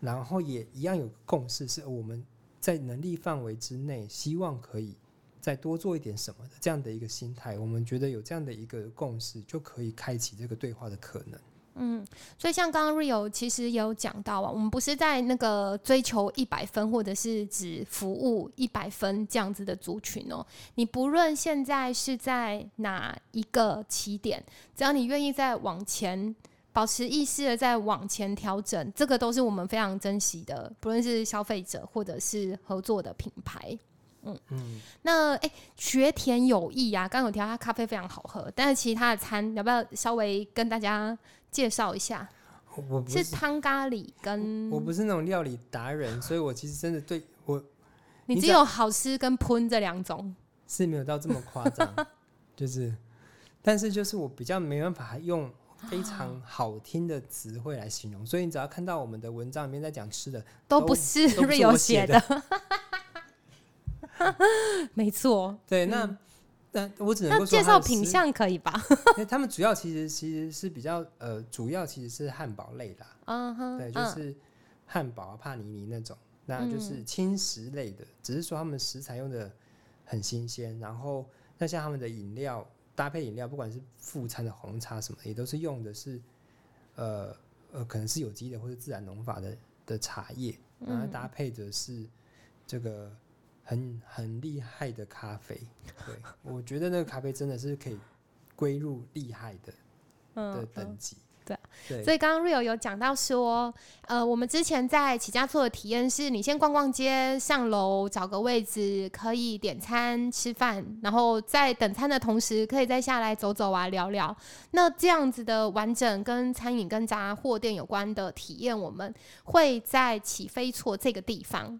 然后也一样有共识，是我们在能力范围之内，希望可以再多做一点什么的这样的一个心态。我们觉得有这样的一个共识，就可以开启这个对话的可能。嗯，所以像刚刚 Rio 其实也有讲到啊，我们不是在那个追求一百分，或者是只服务一百分这样子的族群哦。你不论现在是在哪一个起点，只要你愿意再往前。保持意识的在往前调整，这个都是我们非常珍惜的，不论是消费者或者是合作的品牌。嗯嗯，那哎，学田有益啊，刚有提到它咖啡非常好喝，但是其他的餐要不要稍微跟大家介绍一下？我不是汤咖喱跟我不是那种料理达人，所以我其实真的对我你你只只有好吃跟喷这两种。是没有到这么夸张，就是，但是就是我比较没办法用非常好听的词汇来形容，所以你只要看到我们的文章里面在讲吃的，都都不是都不是 Rio 我写写的，没错。对，那那我只能说介绍品相可以吧？他们主要其实其实是比较呃，主要其实是汉堡类啦，嗯哼，对，就嗯。是汉堡啊、帕尼尼那种，那就是轻食类的，只是说他们食材用的很新鲜，然后那像他们的饮料搭配饮料，不管是副餐的红茶什么，也都是用的是呃呃，可能是有机的或者自然农法的的茶叶，然后搭配的是这个很很厉害的咖啡。对我觉得那个咖啡真的是可以归入厉害的的嗯等级。对对，所以刚刚 Rio 有讲到说，呃，我们之前在起家做的体验是，你先逛逛街，上楼找个位置，可以点餐吃饭，然后在等餐的同时，可以再下来走走啊，聊聊。那这样子的完整跟餐饮跟杂货店有关的体验，我们会在起飞错这个地方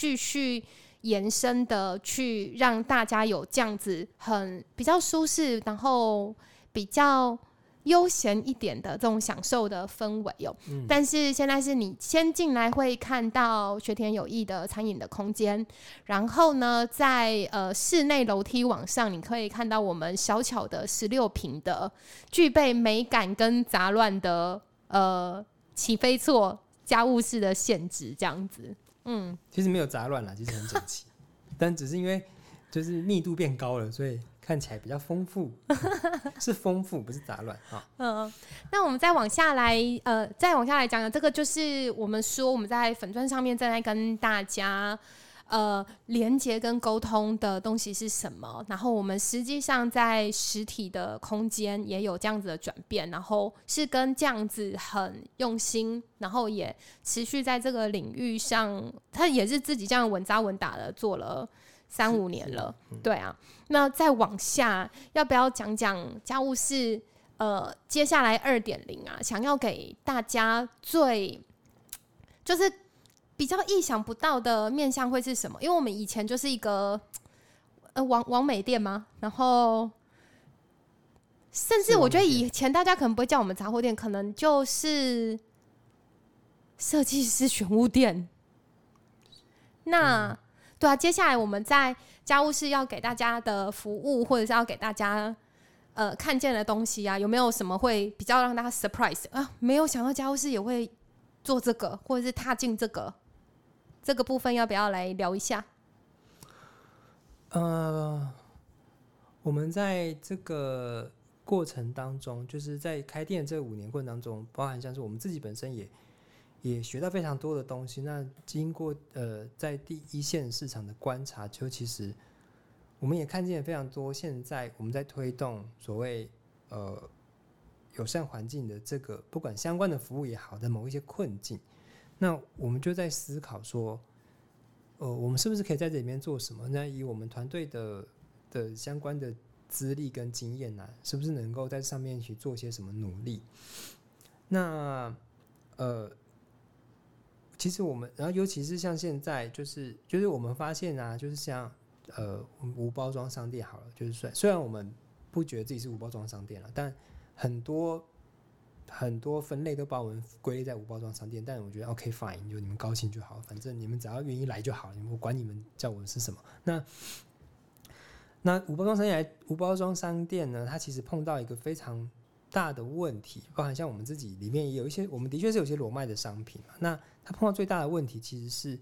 继续。延伸的去让大家有这样子很比较舒适，然后比较悠闲一点的这种享受的氛围哦。嗯但是现在是你先进来会看到学田有益的餐饮的空间，然后呢，在呃室内楼梯往上，你可以看到我们小巧的十六平的具备美感跟杂乱的呃起飞座家务事的限制，这样子。嗯，其实没有杂乱啦，其实很整齐，但只是因为就是密度变高了，所以看起来比较丰富，是丰富不是杂乱啊。嗯，那我们再往下来，呃，再往下来讲讲，这个就是我们说我们在粉钻上面正在跟大家呃连接跟沟通的东西是什么，然后我们实际上在实体的空间也有这样子的转变，然后是跟这样子很用心，然后也持续在这个领域上，他也是自己这样稳扎稳打的做了三五年了，对啊。那再往下，要不要讲讲家务事？呃，接下来二点零啊，想要给大家最就是比较意想不到的面向会是什么？因为我们以前就是一个呃王王美店嘛，然后甚至我觉得以前大家可能不会叫我们杂货店，可能就是设计师选物店。那、对啊，接下来我们在家务室要给大家的服务，或者是要给大家呃看见的东西啊，有没有什么会比较让大家 surprise 啊？没有想到家务室也会做这个，或者是踏进这个这个部分，要不要来聊一下？呃，我们在这个过程当中，就是在开店这五年过程当中，包含像是我们自己本身也也学到非常多的东西。那经过呃在第一线市场的观察，就其实我们也看见非常多。现在我们在推动所谓呃友善环境的这个，不管相关的服务也好，的某一些困境，那我们就在思考说，呃，我们是不是可以在这里面做什么？那以我们团队的的相关的。资历跟经验呢，是不是能够在上面去做些什么努力？那呃，其实我们，然后尤其是像现在，就是就是我们发现啊，就是像呃无包装商店好了，就是虽虽然我们不觉得自己是无包装商店了，但很多很多分类都把我们归类在无包装商店。但我觉得 OK fine，就你们高兴就好，反正你们只要愿意来就好，我管你们叫我们是什么。那那无包装商店，无包装商店呢？它其实碰到一个非常大的问题，包含像我们自己里面也有一些，我们的确是有些裸卖的商品嘛。那它碰到最大的问题，其实是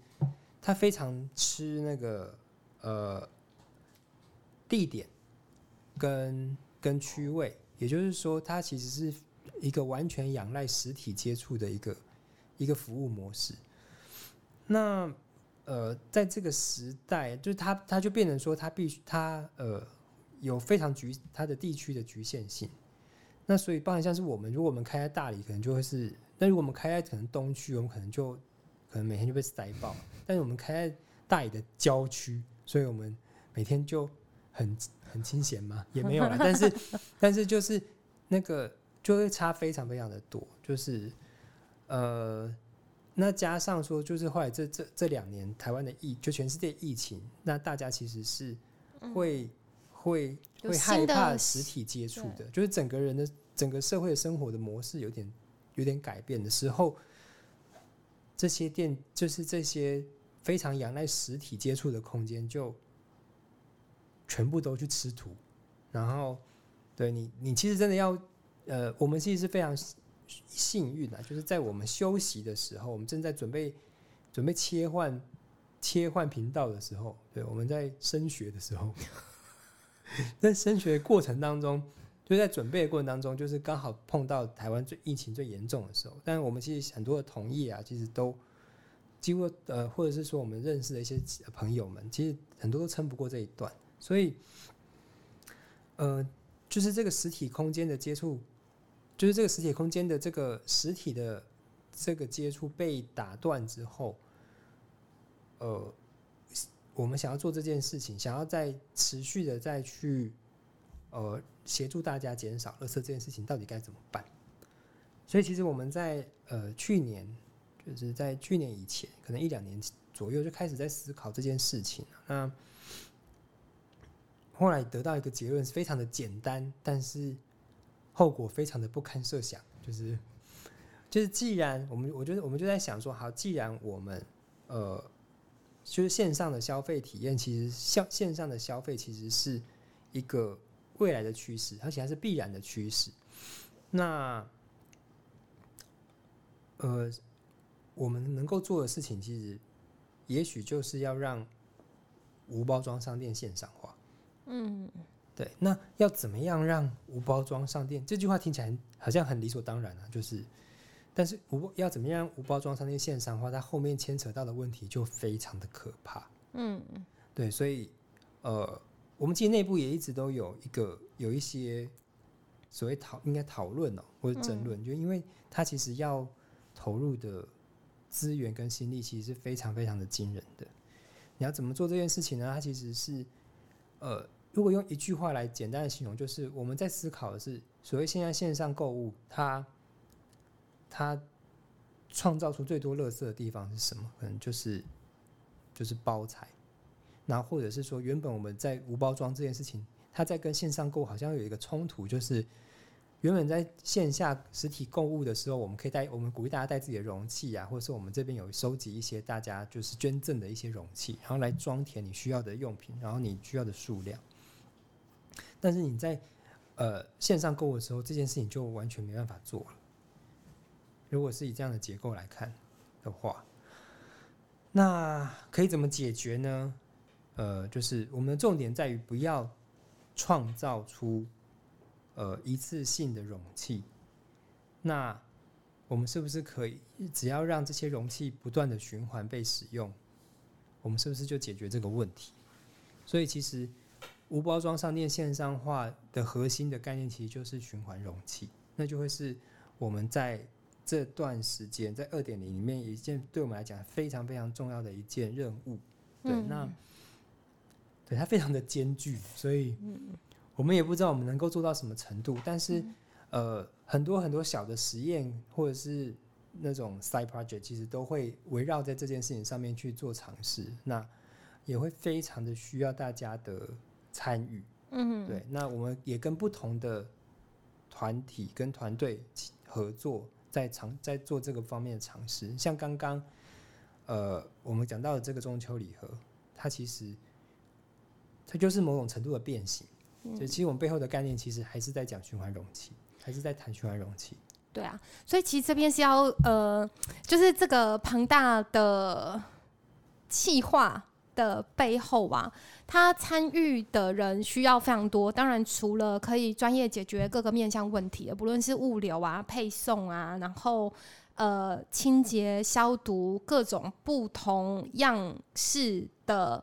它非常吃那个呃地点跟跟区位，也就是说，它其实是一个完全仰赖实体接触的一个一个服务模式。那呃，在这个时代，就是它，它就变成说，它必须，它呃，有非常局，它的地区的局限性。那所以，包含像是我们，如果我们开在大理，可能就会是；那如果我们开在可能东区，我们可能就可能每天就被塞爆。但是我们开在大理的郊区，所以我们每天就很很清闲嘛，也没有了。但是，但是就是那个就会差非常非常的多，就是呃。那加上说，就是后来这这这两年台湾的疫，就全世界疫情，那大家其实是会会会害怕实体接触的，就是整个人的整个社会生活的模式有点有点改变的时候，这些店就是这些非常仰赖实体接触的空间，就全部都去吃土。然后，对你，你其实真的要，呃，我们其实是非常。幸运啊，就是在我们休息的时候，我们正在准备准备切换切换频道的时候，对，我们在升学的时候，在升学过程当中，就在准备的过程当中，就是刚好碰到台湾最疫情最严重的时候。但我们其实很多的同业啊，其实都几乎呃，或者是说我们认识的一些朋友们，其实很多都撑不过这一段。所以，呃，就是这个实体空间的接触。就是这个实体空间的这个实体的这个接触被打断之后，呃，我们想要做这件事情，想要再持续的再去呃协助大家减少垃圾这件事情，到底该怎么办？所以其实我们在呃去年，就是在去年以前，可能一两年左右就开始在思考这件事情那后来得到一个结论是非常的简单，但是。后果非常的不堪设想，就是，就是既然我们，我觉得我们就在想说，好，既然我们，呃，就是线上的消费体验，其实线线上的消费其实是一个未来的趋势，而且还是必然的趋势。那，呃，我们能够做的事情，其实也许就是要让无包装商店线上化。嗯。对，那要怎么样让无包装上店？这句话听起来好像很理所当然啊，就是，但是无要怎么样无包装商店线上化，它后面牵扯到的问题就非常的可怕。嗯，对，所以呃，我们其实内部也一直都有一个有一些所谓讨应该讨论哦，或者争论，就因为它其实要投入的资源跟心力其实是非常非常的惊人的。你要怎么做这件事情呢？它其实是呃。如果用一句话来简单的形容，就是我们在思考的是，所谓现在线上购物，它它创造出最多垃圾的地方是什么？可能就是就是包材，然后或者是说，原本我们在无包装这件事情，它在跟线上购物好像有一个冲突，就是原本在线下实体购物的时候，我们可以带我们鼓励大家带自己的容器啊，或者是我们这边有收集一些大家就是捐赠的一些容器，然后来装填你需要的用品，然后你需要的数量。但是你在呃线上购物的时候，这件事情就完全没办法做了。如果是以这样的结构来看的话，那可以怎么解决呢？呃，就是我们的重点在于不要创造出呃一次性的容器，那我们是不是可以只要让这些容器不断的循环被使用，我们是不是就解决这个问题？所以其实无包装商店线上化的核心的概念其实就是循环容器，那就会是我们在这段时间在二点零里面一件对我们来讲非常非常重要的一件任务。对，嗯。那对它非常的艰巨，所以我们也不知道我们能够做到什么程度，但是、呃，很多很多小的实验或者是那种 side project，其实都会围绕在这件事情上面去做尝试，那也会非常的需要大家的参与。嗯，对，那我们也跟不同的团体跟团队合作，在尝在做这个方面的尝试。像刚刚呃我们讲到的这个中秋礼盒，它其实它就是某种程度的变形。就其实我们背后的概念，其实还是在讲循环容器，还是在谈循环容器。对啊，所以其实这边是要呃，就是这个庞大的计划的背后啊，他参与的人需要非常多。当然，除了可以专业解决各个面向问题，不论是物流啊、配送啊，然后呃清洁、消毒各种不同样式的。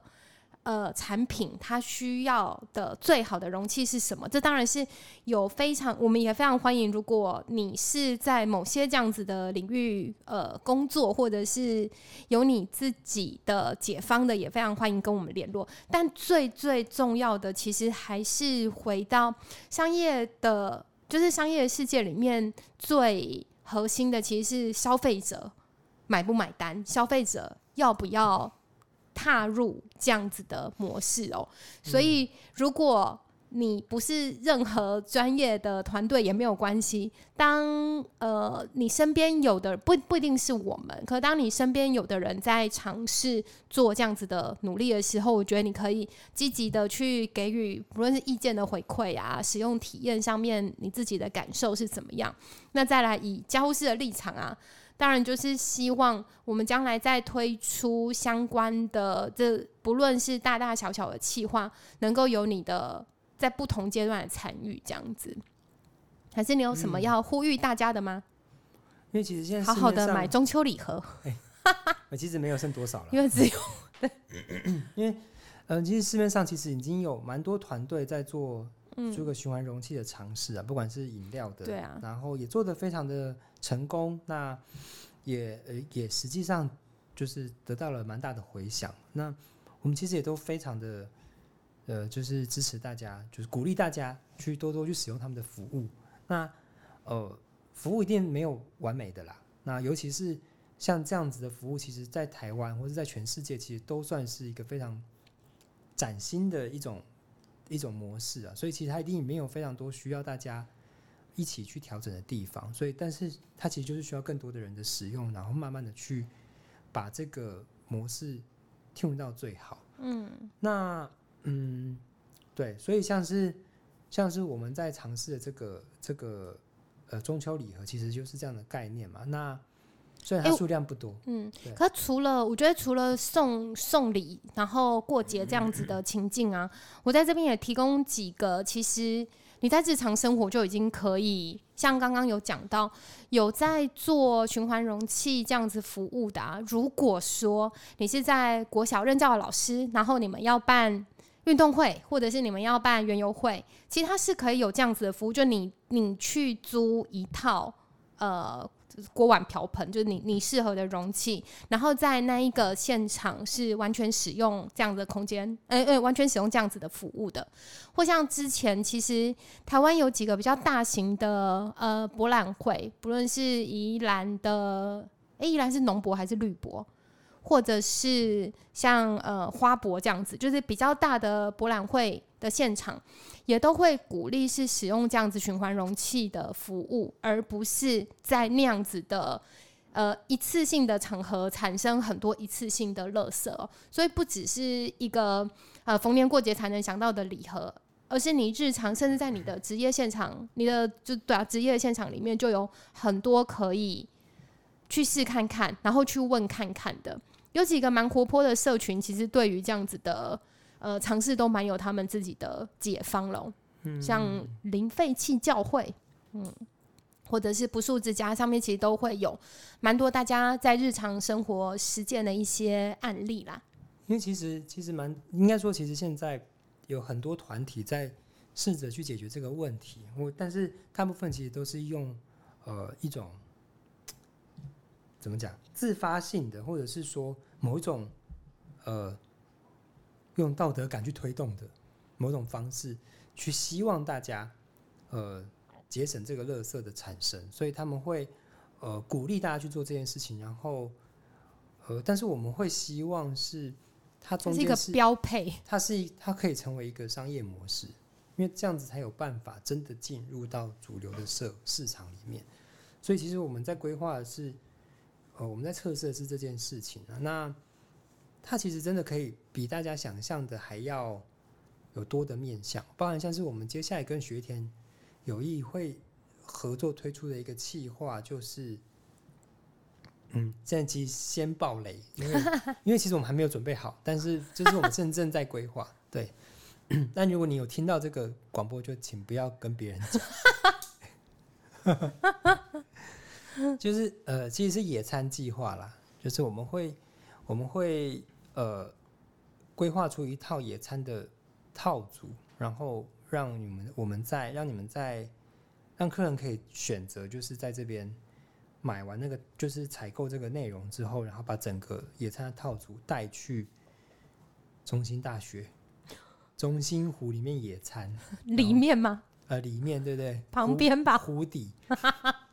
呃，产品它需要的最好的容器是什么？这当然是有非常，我们也非常欢迎。如果你是在某些这样子的领域呃工作，或者是有你自己的解方的，也非常欢迎跟我们联络。但最最重要的，其实还是回到商业的，就是商业世界里面最核心的，其实是消费者买不买单，消费者要不要踏入这样子的模式哦。所以，如果你不是任何专业的团队也没有关系。当呃你身边有的不不一定是我们，可当你身边有的人在尝试做这样子的努力的时候，我觉得你可以积极的去给予不论是意见的回馈啊，使用体验上面你自己的感受是怎么样。那再来以交互式的立场啊，当然就是希望我们将来在推出相关的这不论是大大小小的企划，能够有你的在不同阶段的参与，这样子。还是你有什么要呼吁大家的吗？因为其实现在好好的买，中秋礼盒，呃其实没有剩多少了。因为只有因为嗯、呃其实市面上其实已经有蛮多团队在做这个循环容器的尝试啊，不管是饮料的，嗯对啊然后也做的非常的成功，那也呃也实际上就是得到了蛮大的回响。那我们其实也都非常的呃，就是支持大家，就是鼓励大家去多多去使用他们的服务。那呃，服务一定没有完美的啦。那尤其是像这样子的服务，其实在台湾或者在全世界，其实都算是一个非常崭新的一种一种模式啊。所以其实它一定没有非常多需要大家一起去调整的地方。所以，但是它其实就是需要更多的人的使用，然后慢慢的去把这个模式 tune 到最好。嗯，那嗯，对，所以像是像是我们在尝试的这个这个呃中秋礼盒，其实就是这样的概念嘛。那虽然数量不多，嗯，可除了我觉得除了送送礼，然后过节这样子的情境啊，我在这边也提供几个，其实你在日常生活就已经可以，像刚刚有讲到有在做循环容器这样子服务的、啊。如果说你是在国小任教的老师，然后你们要办运动会，或者是你们要办园游会，其实它是可以有这样子的服务，就你你去租一套呃。锅碗瓢盆，就是你你适合的容器，然后在那一个现场是完全使用这样的空间，呃呃，完全使用这样子的服务的。或像之前其实台湾有几个比较大型的呃博览会，不论是宜兰的，诶，宜兰是农博还是绿博？或者是像呃花博这样子，就是比较大的博览会的现场，也都会鼓励是使用这样子循环容器的服务，而不是在那样子的呃一次性的场合产生很多一次性的垃圾、所以不只是一个呃逢年过节才能想到的礼盒，而是你日常甚至在你的职业现场，你的就对啊职业现场里面就有很多可以去试看看，然后去问看看的。有几个蛮活泼的社群，其实对于这样子的呃尝试都蛮有他们自己的解方了哦。像零废弃教会，嗯，或者是不速之家上面，其实都会有蛮多大家在日常生活实践的一些案例啦。因为其实其实蛮应该说，其实现在有很多团体在试着去解决这个问题，我但是大部分其实都是用呃一种怎么讲自发性的，或者是说某一种呃用道德感去推动的某种方式，去希望大家呃节省这个垃圾的产生，所以他们会呃鼓励大家去做这件事情，然后呃但是我们会希望是。它中间是一个标配，它是一，它可以成为一个商业模式，因为这样子才有办法真的进入到主流的社市场里面。所以其实我们在规划的是，呃，我们在测试的是这件事情啊。那它其实真的可以比大家想象的还要有多的面向，包含像是我们接下来跟学田有意会合作推出的一个企划，就是。嗯，现在其实先爆雷，因为 因为其实我们还没有准备好，但是就是我们正正在规划。对，但如果你有听到这个广播，就请不要跟别人讲。就是呃，其实是野餐计划啦，就是我们会我们会呃规划出一套野餐的套组，然后让你们我们在让你们在让客人可以选择，就是在这边。买完那个就是采购这个内容之后，然后把整个野餐的套组带去中心大学中心湖里面野餐，里面吗？呃，里面对不对？旁边吧，湖底。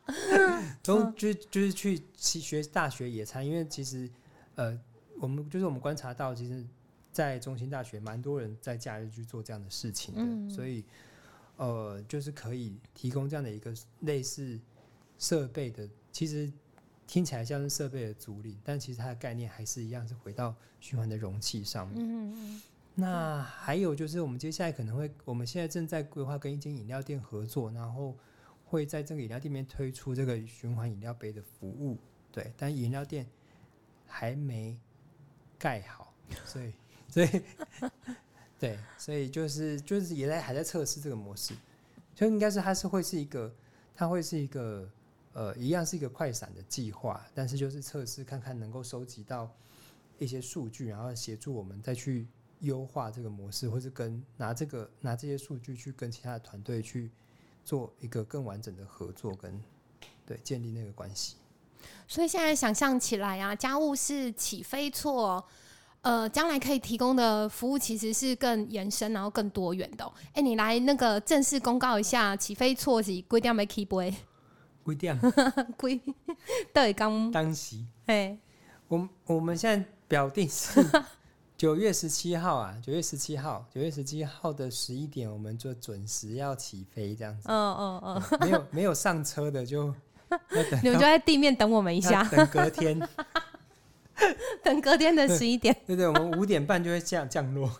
中就就是去学大学野餐，因为其实呃，我们就是我们观察到，其实，在中心大学蛮多人在假日去做这样的事情的，所以呃，就是可以提供这样的一个类似设备的。其实听起来像是设备的阻力，但其实它的概念还是一样，是回到循环的容器上面。嗯嗯。那还有就是，我们接下来可能会，我们现在正在规划跟一间饮料店合作，然后会在这个饮料店面推出这个循环饮料杯的服务。对，但饮料店还没盖好，所以所以 对，所以就是就是也在还在测试这个模式，就应该是它是会是一个，它会是一个。呃，一样是一个快闪的计划，但是就是测试看看能够收集到一些数据，然后协助我们再去优化这个模式，或是跟拿这个拿这些数据去跟其他的团队去做一个更完整的合作，跟对建立那个关系。所以现在想象起来啊，家务是起飞错，呃，将来可以提供的服务其实是更延伸，然后更多元的。哎，你来那个正式公告一下，起飞错是规定没 keep 不？几点？几对刚当时，哎，我我们现在表定是九月十七号啊，九月十七号，九月十七号的十一点，我们就准时要起飞这样子。嗯嗯嗯，没有没有上车的就，你们就在地面等我们一下，等隔天，等隔天的十一点。对对，我们五点半就会降降落。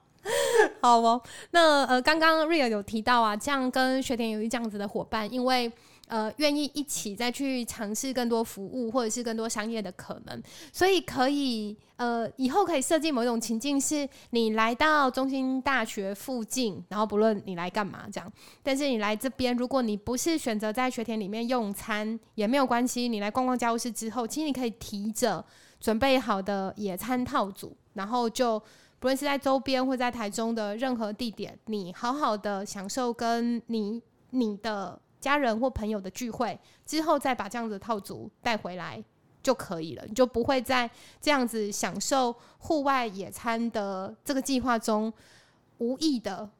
好哦，那呃，刚刚 Ria 有提到啊，这样跟雪田有一这样子的伙伴，因为。呃，愿意一起再去尝试更多服务，或者是更多商业的可能，所以可以呃，以后可以设计某一种情境，是你来到中心大学附近，然后不论你来干嘛这样，但是你来这边，如果你不是选择在学田里面用餐也没有关系，你来逛逛家务室之后，其实你可以提着准备好的野餐套组，然后就不论是在周边或在台中的任何地点，你好好的享受跟你你的。家人或朋友的聚会之后，再把这样子的套组带回来就可以了，你就不会在这样子享受户外野餐的这个计划中，无意的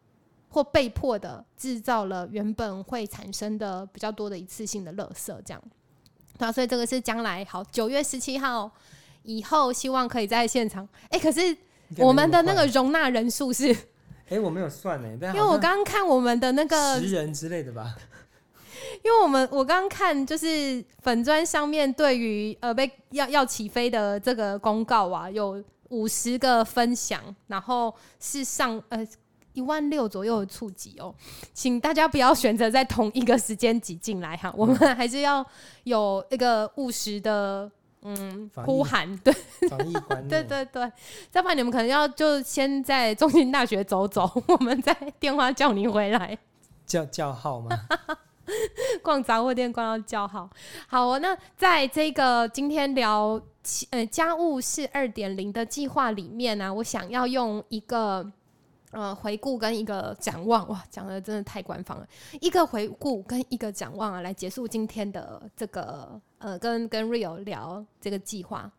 或被迫的制造了原本会产生的比较多的一次性的垃圾。这样，那所以这个是将来好九月十七号以后，希望可以在现场。哎，可是我们的那个容纳人数是，哎，我没有算呢，因为我刚刚看我们的那个十人之类的吧。因为我们我刚刚看就是粉砖上面对于呃被要要起飞的这个公告啊，有五十个分享，然后是上呃一万六左右的触及哦，请大家不要选择在同一个时间挤进来哈，我们还是要有一个务实的嗯呼喊，对防疫观 对念，对对，要不然你们可能要就先在中心大学走走，我们再电话叫你回来。叫叫号吗？逛杂货店逛到叫好。好哦，那在这个今天聊呃家务是二点零的计划里面呢、我想要用一个。呃，回顾跟一个展望，哇，讲的真的太官方了。一个回顾跟一个展望啊，来结束今天的这个呃，跟跟 Rio 聊这个计划。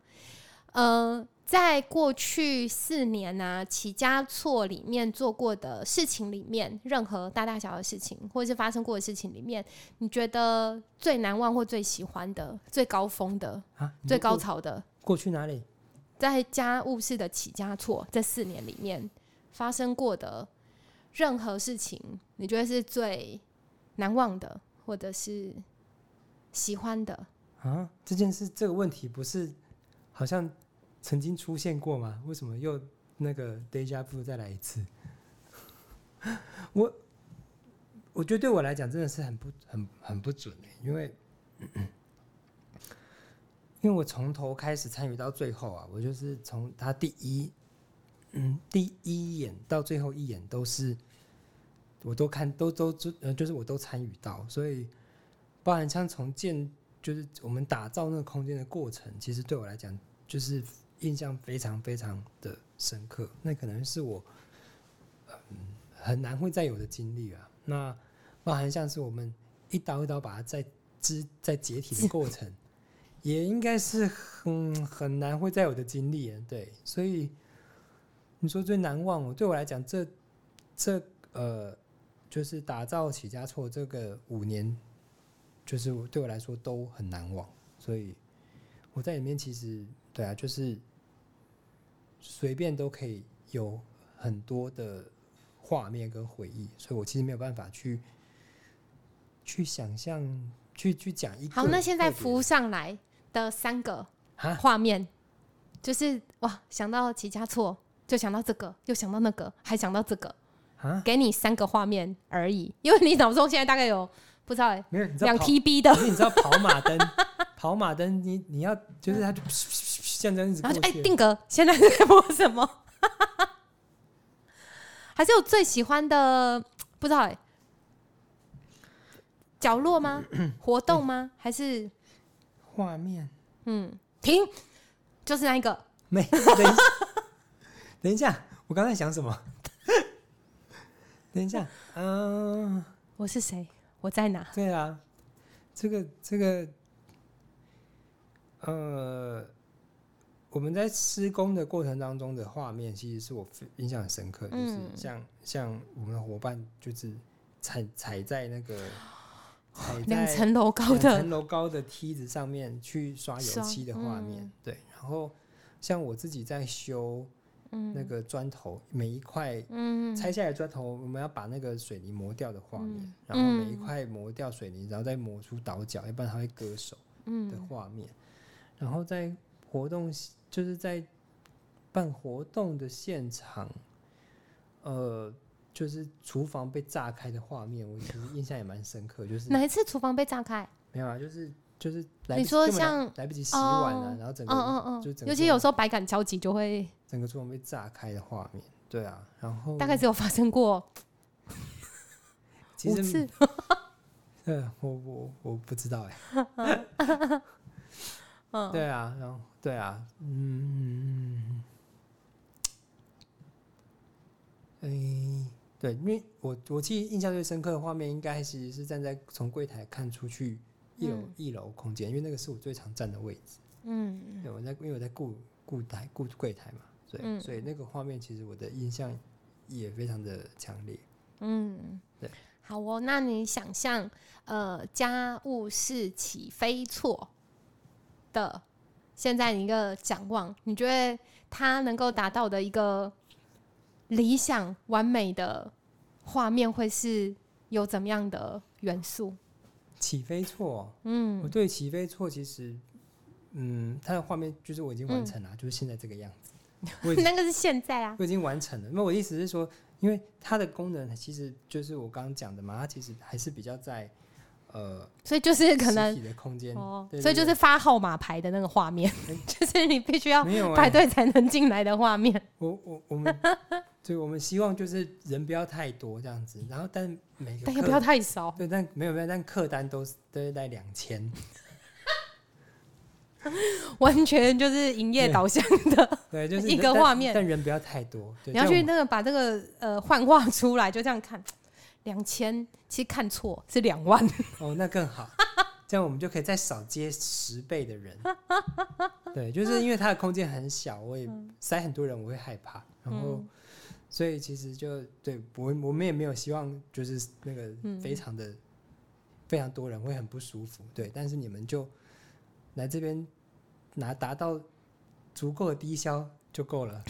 呃，在过去四年呢、起家错里面做过的事情里面，任何大大小小的事情，或者是发生过的事情里面，你觉得最难忘或最喜欢的、最高峰的、啊，最高潮的，过去哪里？在家务事的起家错这四年里面发生过的任何事情，你觉得是最难忘的，或者是喜欢的？啊，这件事这个问题不是好像曾经出现过吗？为什么又那个 deja vu 再来一次？我我觉得对我来讲真的是很不很很不准欸因为因为我从头开始参与到最后啊，我就是从他第一嗯第一眼到最后一眼都是我都看都都就呃就是我都参与到，所以包含像从建就是我们打造那个空间的过程，其实对我来讲就是印象非常非常的深刻。那可能是我嗯很难会再有的经历啊。那包含像是我们一刀一刀把它再肢在解体的过程，也应该是很很难会再有的经历啊。对，所以你说最难忘，我对我来讲，这这呃，就是打造起家错这个五年就是对我来说都很难忘，所以我在里面其实对啊，就是随便都可以有很多的画面跟回忆，所以我其实没有办法去去想象，去去讲一个。好，那现在浮上来的三个啊画面，就是哇，想到齐家错，就想到这个，又想到那个，还想到这个，啊，给你三个画面而已，因为你脑中现在大概有不知道欸没有，你知道两 TB 的，可是你知道跑马灯，跑马灯你你要就是它就像这样子然后就哎、定格，现在在播什么？还是有最喜欢的，不知道哎、角落吗？活动吗？还是画面嗯，停，就是那一个。没等一下，等一下，我刚才想什么？等一下，嗯、我是谁？我在哪？对啊，这个这个，呃，我们在施工的过程当中的画面，其实是我印象很深刻，就是嗯。像、像我们的伙伴就是踩踩在那个踩在两层楼高两的层楼高的梯子上面去刷油漆的画面，嗯对，然后像我自己在修那个砖头，每一块嗯。拆下来的砖头，我们要把那个水泥磨掉的画面，嗯然后每一块磨掉水泥，然后再磨出倒角，要不然它会割手的嗯画面。然后在活动，就是在办活动的现场，呃，就是厨房被炸开的画面，我其实印象也蛮深刻，就是哪一次厨房被炸开？没有啊，就是就是来你说像来不及洗碗啊，哦然后整个、嗯嗯嗯，就尤其有时候百感交集，就会整个厨房被炸开的画面，对啊，然后大概只有发生过五次。呃，我我我不知道哎、嗯，对啊，然后对啊，嗯，哎、对，因为我我记得印象最深刻的画面，应该其实是站在从柜台看出去一楼、嗯一楼空间，因为那个是我最常站的位置。嗯对，我在因为我在顾顾台顾柜台嘛，所以、嗯所以那个画面其实我的印象也非常的强烈。嗯，对，好哦。那你想象，呃，家务事起飞错的，现在一个展望，你觉得它能够达到的一个理想完美的画面会是有怎么样的元素？起飞错，嗯我嗯对起飞错其实，嗯，它的画面就是我已经完成了，就是现在这个样子。我那个是现在啊，我已经完成了。那我的意思是说，因为它的功能其实就是我刚刚讲的嘛，它其实还是比较在呃，所以就是可能的空间哦，对所以就是发号码牌的那个画面，就是你必须要排队才能进来的画面。我我我们，对，我们希望就是人不要太多这样子，然后但每个但也不要太少。对，但没有没有，但客单都是都是在两千，完全就是营业导向的。对，就是一个画面但人不要太多。对你要去那个把这个呃幻化出来，就这样看，两千其实看错是两万。哦，那更好，这样我们就可以再少接十倍的人。对，就是因为它的空间很小，我也塞很多人，我会害怕。然后，嗯所以其实就对我我们也没有希望就是那个嗯非常的、非常多人会很不舒服。对，但是你们就来这边拿达到足够的低消就够了。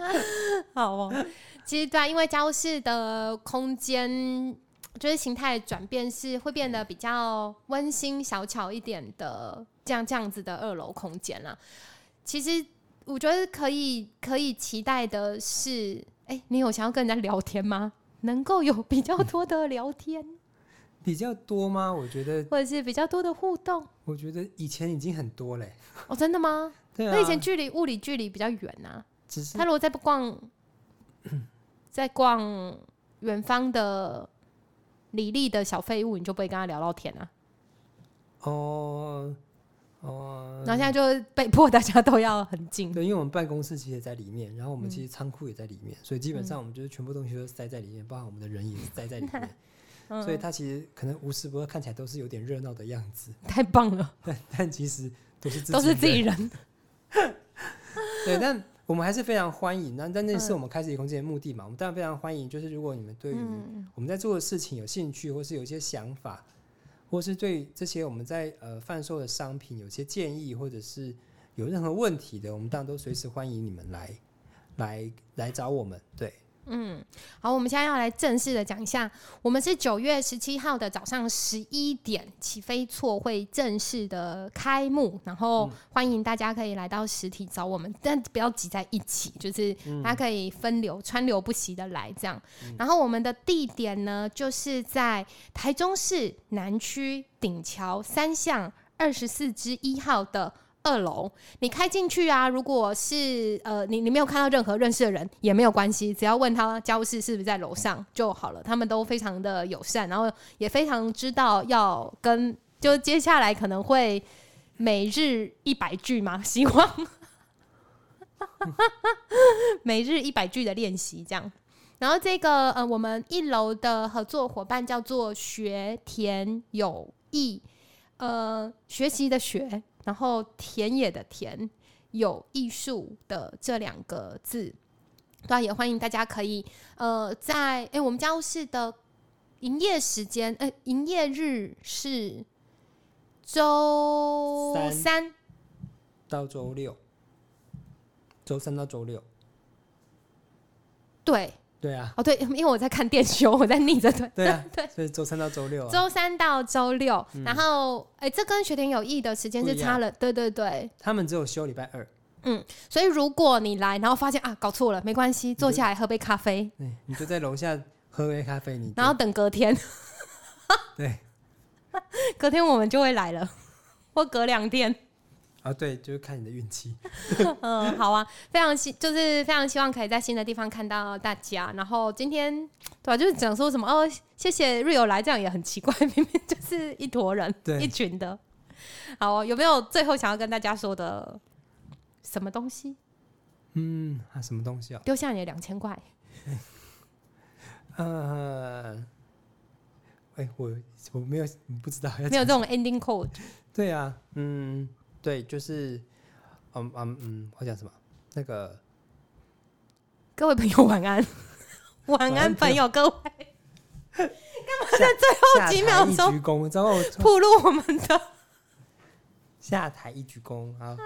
好哦，其实对啊，因为家务室的空间就是形态转变是会变得比较温馨小巧一点的，这样这样子的二楼空间啦。其实我觉得可以可以期待的是，哎、你有想要跟人家聊天吗？能够有比较多的聊天，比较多吗？我觉得，或者是比较多的互动。我觉得以前已经很多嘞。哦，真的吗？对啊，那以前距离物理距离比较远啊。只是他如果再不逛，在逛远方的李丽的小废物，你就不会跟他聊到天啊。哦哦，然后现在就被迫大家都要很近。对，因为我们办公室其实也在里面，然后我们嗯其实仓库也在里面，所以基本上我们就是全部东西都塞在里面，包含我们的人也是塞在里面，嗯所以他其实可能无时不刻看起来都是有点热闹的样子，太棒了，但但其实都是自己都是自己人人。对，但我们还是非常欢迎。那但那是嗯我们开始空间的目的嘛，我们当然非常欢迎。就是如果你们对于嗯我们在做的事情有兴趣，或是有一些想法，或是对这些我们在呃贩售的商品有些建议，或者是有任何问题的，我们当然都随时欢迎你们来来来找我们。对，嗯，好，我们现在要来正式的讲一下，我们是九月十七号的早上十一点起飞错会正式的开幕，然后欢迎大家可以来到实体找我们，但不要挤在一起，就是大家可以分流、川流不息的来这样。然后我们的地点呢，就是在台中市南区顶桥三巷二十四之一号的。二楼，你开进去啊，如果是呃你你没有看到任何认识的人也没有关系，只要问他家务事是不是在楼上就好了。他们都非常的友善，然后也非常知道要跟就接下来可能会每日一百句嘛，希望每日一百句的练习这样。然后这个呃，我们一楼的合作伙伴叫做学田有艺，呃，学习的学，然后田野的田，有艺术的这两个字。对啊，也欢迎大家可以呃，在哎、我们家务室的营业时间，呃，营业日是周三三到周六，周三到周六。对，对啊，哦对，因为我在看电修，我在逆着对对啊，对。所以周三到周六啊。周三到周六，然后哎、这跟学田有益的时间是差了，对对对，他们只有休礼拜二，嗯所以如果你来，然后发现啊搞错了，没关系，坐下来喝杯咖啡，对，你就在楼下喝杯咖啡，你然后等隔天，对。隔天我们就会来了，或隔两天，啊，对，就是看你的运气。嗯，好啊，非常希就是非常希望可以在新的地方看到大家。然后今天对吧、就是讲说什么哦，谢谢瑞友来，这样也很奇怪，明明就是一坨人，对一群的。好、哦，有没有最后想要跟大家说的什么东西？嗯，啊，什么东西啊？丢下你的两千块，呃，哎、我我没有不知道没有这种 ending code。对啊，嗯，对，就是，嗯嗯嗯，我讲什么？那个各位朋友晚安，晚安，朋友，各位，下几秒台一钟鞠躬，之后 铺路我们的 下台一鞠躬啊。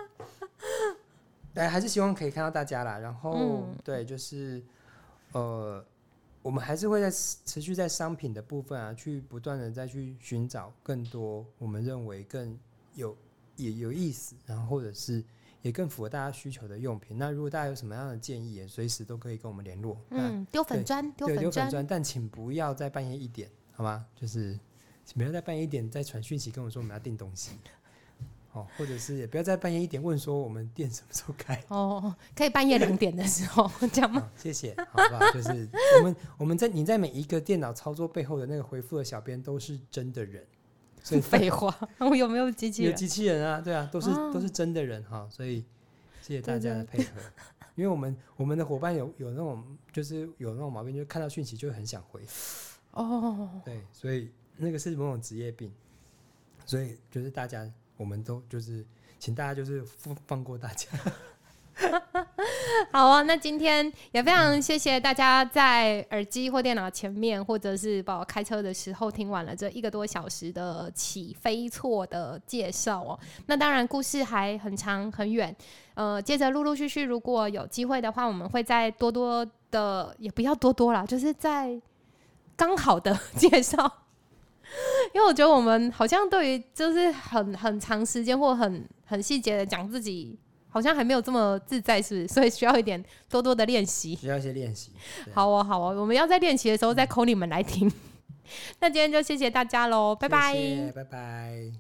对，还是希望可以看到大家啦。然后，嗯对，就是呃，我们还是会在持续在商品的部分啊，去不断的再去寻找更多我们认为更有也有意思，然后或者是也更符合大家需求的用品。那如果大家有什么样的建议，也随时都可以跟我们联络。嗯，丢粉砖，丢，粉砖，但请不要在半夜一点，好吗？就是不要在半夜一点再传讯息跟我说我们要订东西，哦，或者是也不要在半夜一点问说我们店什么时候开。哦，可以半夜两点的时候 这样吗？好，谢谢，好不好？就是我们我们在你在每一个电脑操作背后的那个回复的小编都是真的人，所以 废话，我有没有机器人？有机器人啊，对啊，都是、哦都是真的人哈，所以谢谢大家的对配合。因为我们我们的伙伴有有那种就是有那种毛病，就是看到讯息就很想回，哦，对，所以那个是某种职业病，所以就是大家我们都就是请大家就是放放过大家，好啊，那今天也非常谢谢大家在耳机或电脑前面，或者是把我开车的时候听完了这一个多小时的起飞错的介绍哦。那当然故事还很长很远，呃，接着陆陆续续，如果有机会的话，我们会再多多的，也不要多多啦，就是在刚好的 介绍。因为我觉得我们好像对于就是很很长时间或很很细节的讲自己，好像还没有这么自在，是不是？所以需要一点多多的练习。需要一些练习。好哦，好哦，我们要在练习的时候再扣你们来听。那今天就谢谢大家喽，拜拜。拜拜。